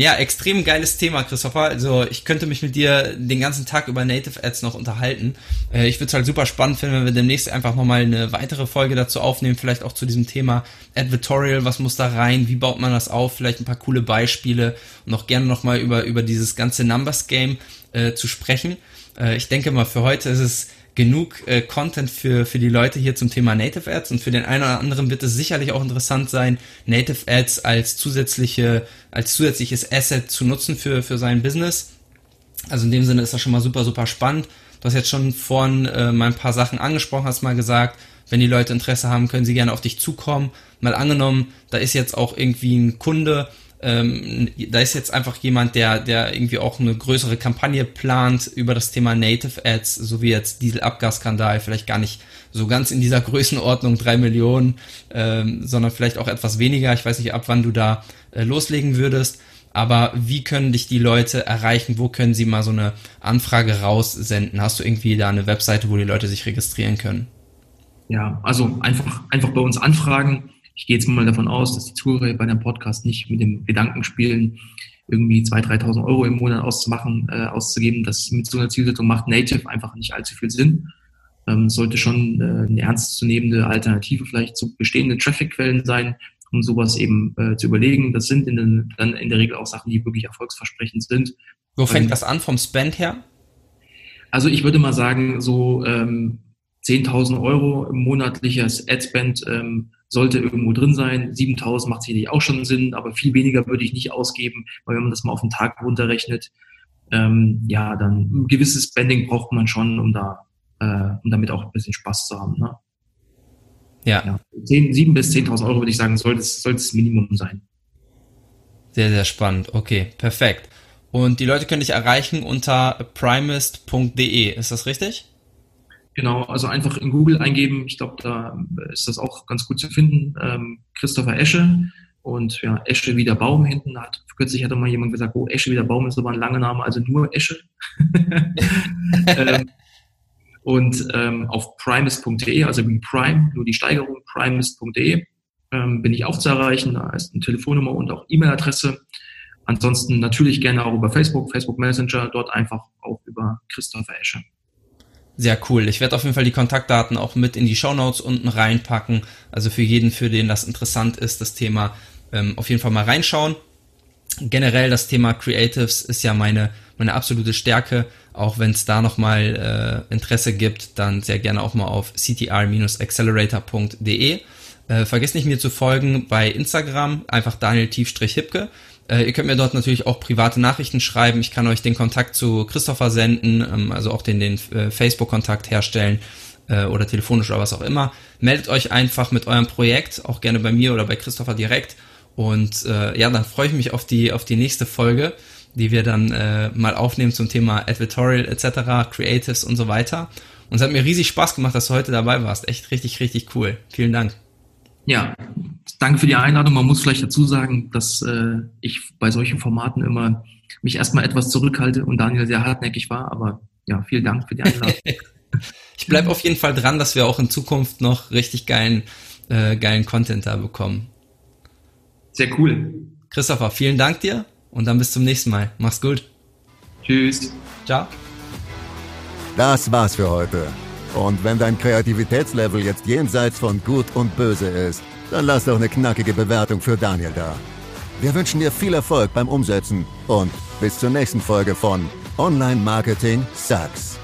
Speaker 2: ja, extrem geiles Thema, Christopher. Also ich könnte mich mit dir den ganzen Tag über Native Ads noch unterhalten. Äh, ich würde es halt super spannend finden, wenn wir demnächst einfach nochmal eine weitere Folge dazu aufnehmen, vielleicht auch zu diesem Thema Advertorial, was muss da rein, wie baut man das auf, vielleicht ein paar coole Beispiele und auch gerne nochmal über, über dieses ganze Numbers Game äh, zu sprechen. Äh, ich denke mal, für heute ist es genug äh, Content für, für die Leute hier zum Thema Native Ads und für den einen oder anderen wird es sicherlich auch interessant sein, Native Ads als zusätzliche, als zusätzliches Asset zu nutzen für, für sein Business. Also in dem Sinne ist das schon mal super, super spannend. Du hast jetzt schon vorhin äh, mal ein paar Sachen angesprochen, hast mal gesagt, wenn die Leute Interesse haben, können sie gerne auf dich zukommen. Mal angenommen, da ist jetzt auch irgendwie ein Kunde, ähm, da ist jetzt einfach jemand, der, der irgendwie auch eine größere Kampagne plant über das Thema Native Ads, so wie jetzt Dieselabgasskandal, vielleicht gar nicht so ganz in dieser Größenordnung drei Millionen, ähm, sondern vielleicht auch etwas weniger. Ich weiß nicht, ab wann du da äh, loslegen würdest. Aber wie können dich die Leute erreichen? Wo können sie mal so eine Anfrage raussenden? Hast du irgendwie da eine Webseite, wo die Leute sich registrieren können?
Speaker 3: Ja, also einfach, einfach bei uns anfragen ich gehe jetzt mal davon aus, dass die Zuhörer bei einem Podcast nicht mit dem Gedanken spielen, irgendwie 2.000, 3.000 Euro im Monat auszumachen, äh, auszugeben. Das mit so einer Zielsetzung macht Native einfach nicht allzu viel Sinn. Ähm, sollte schon äh, eine ernstzunehmende Alternative vielleicht zu bestehenden Traffic-Quellen sein, um sowas eben äh, zu überlegen. Das sind in den, dann in der Regel auch Sachen, die wirklich erfolgsversprechend sind.
Speaker 2: Wo fängt ähm, das an vom Spend her?
Speaker 3: Also ich würde mal sagen, so ähm, 10.000 Euro monatliches Adspend ähm, sollte irgendwo drin sein. 7.000 macht sicherlich auch schon Sinn, aber viel weniger würde ich nicht ausgeben, weil wenn man das mal auf den Tag runterrechnet, ähm, ja, dann ein gewisses Spending braucht man schon, um da, äh, um damit auch ein bisschen Spaß zu haben. Ne? Ja. ja 10, 7 bis 10.000 Euro würde ich sagen, sollte es, sollte es Minimum sein.
Speaker 2: Sehr, sehr spannend. Okay, perfekt. Und die Leute können dich erreichen unter primist.de. Ist das richtig?
Speaker 3: Genau, also einfach in Google eingeben. Ich glaube, da ist das auch ganz gut zu finden. Ähm, Christopher Esche. Und ja, Esche wie der Baum hinten hat, kürzlich hatte mal jemand gesagt, oh, Esche wie der Baum ist aber ein langer Name, also nur Esche. ähm, und ähm, auf primus.de, also wie Prime, nur die Steigerung, primus.de, ähm, bin ich auch zu erreichen. Da ist eine Telefonnummer und auch E-Mail-Adresse. Ansonsten natürlich gerne auch über Facebook, Facebook Messenger, dort einfach auch über Christopher Esche.
Speaker 2: Sehr cool. Ich werde auf jeden Fall die Kontaktdaten auch mit in die Show Notes unten reinpacken. Also für jeden, für den das interessant ist, das Thema ähm, auf jeden Fall mal reinschauen. Generell das Thema Creatives ist ja meine, meine absolute Stärke. Auch wenn es da nochmal äh, Interesse gibt, dann sehr gerne auch mal auf ctr-accelerator.de. Äh, vergesst nicht mir zu folgen bei Instagram, einfach Daniel-Hipke. Äh, ihr könnt mir dort natürlich auch private Nachrichten schreiben. Ich kann euch den Kontakt zu Christopher senden, ähm, also auch den, den äh, Facebook-Kontakt herstellen äh, oder telefonisch oder was auch immer. Meldet euch einfach mit eurem Projekt, auch gerne bei mir oder bei Christopher direkt. Und äh, ja, dann freue ich mich auf die, auf die nächste Folge, die wir dann äh, mal aufnehmen zum Thema Advertorial etc., Creatives und so weiter. Und es hat mir riesig Spaß gemacht, dass du heute dabei warst. Echt richtig, richtig cool. Vielen Dank.
Speaker 3: Ja, danke für die Einladung. Man muss vielleicht dazu sagen, dass äh, ich bei solchen Formaten immer mich erstmal etwas zurückhalte und Daniel sehr hartnäckig war. Aber ja, vielen Dank für die Einladung.
Speaker 2: ich bleibe auf jeden Fall dran, dass wir auch in Zukunft noch richtig geilen, äh, geilen Content da bekommen.
Speaker 3: Sehr cool.
Speaker 2: Christopher, vielen Dank dir und dann bis zum nächsten Mal. Mach's gut.
Speaker 3: Tschüss.
Speaker 2: Ciao.
Speaker 1: Das war's für heute. Und wenn dein Kreativitätslevel jetzt jenseits von Gut und Böse ist, dann lass doch eine knackige Bewertung für Daniel da. Wir wünschen dir viel Erfolg beim Umsetzen und bis zur nächsten Folge von Online Marketing Sucks.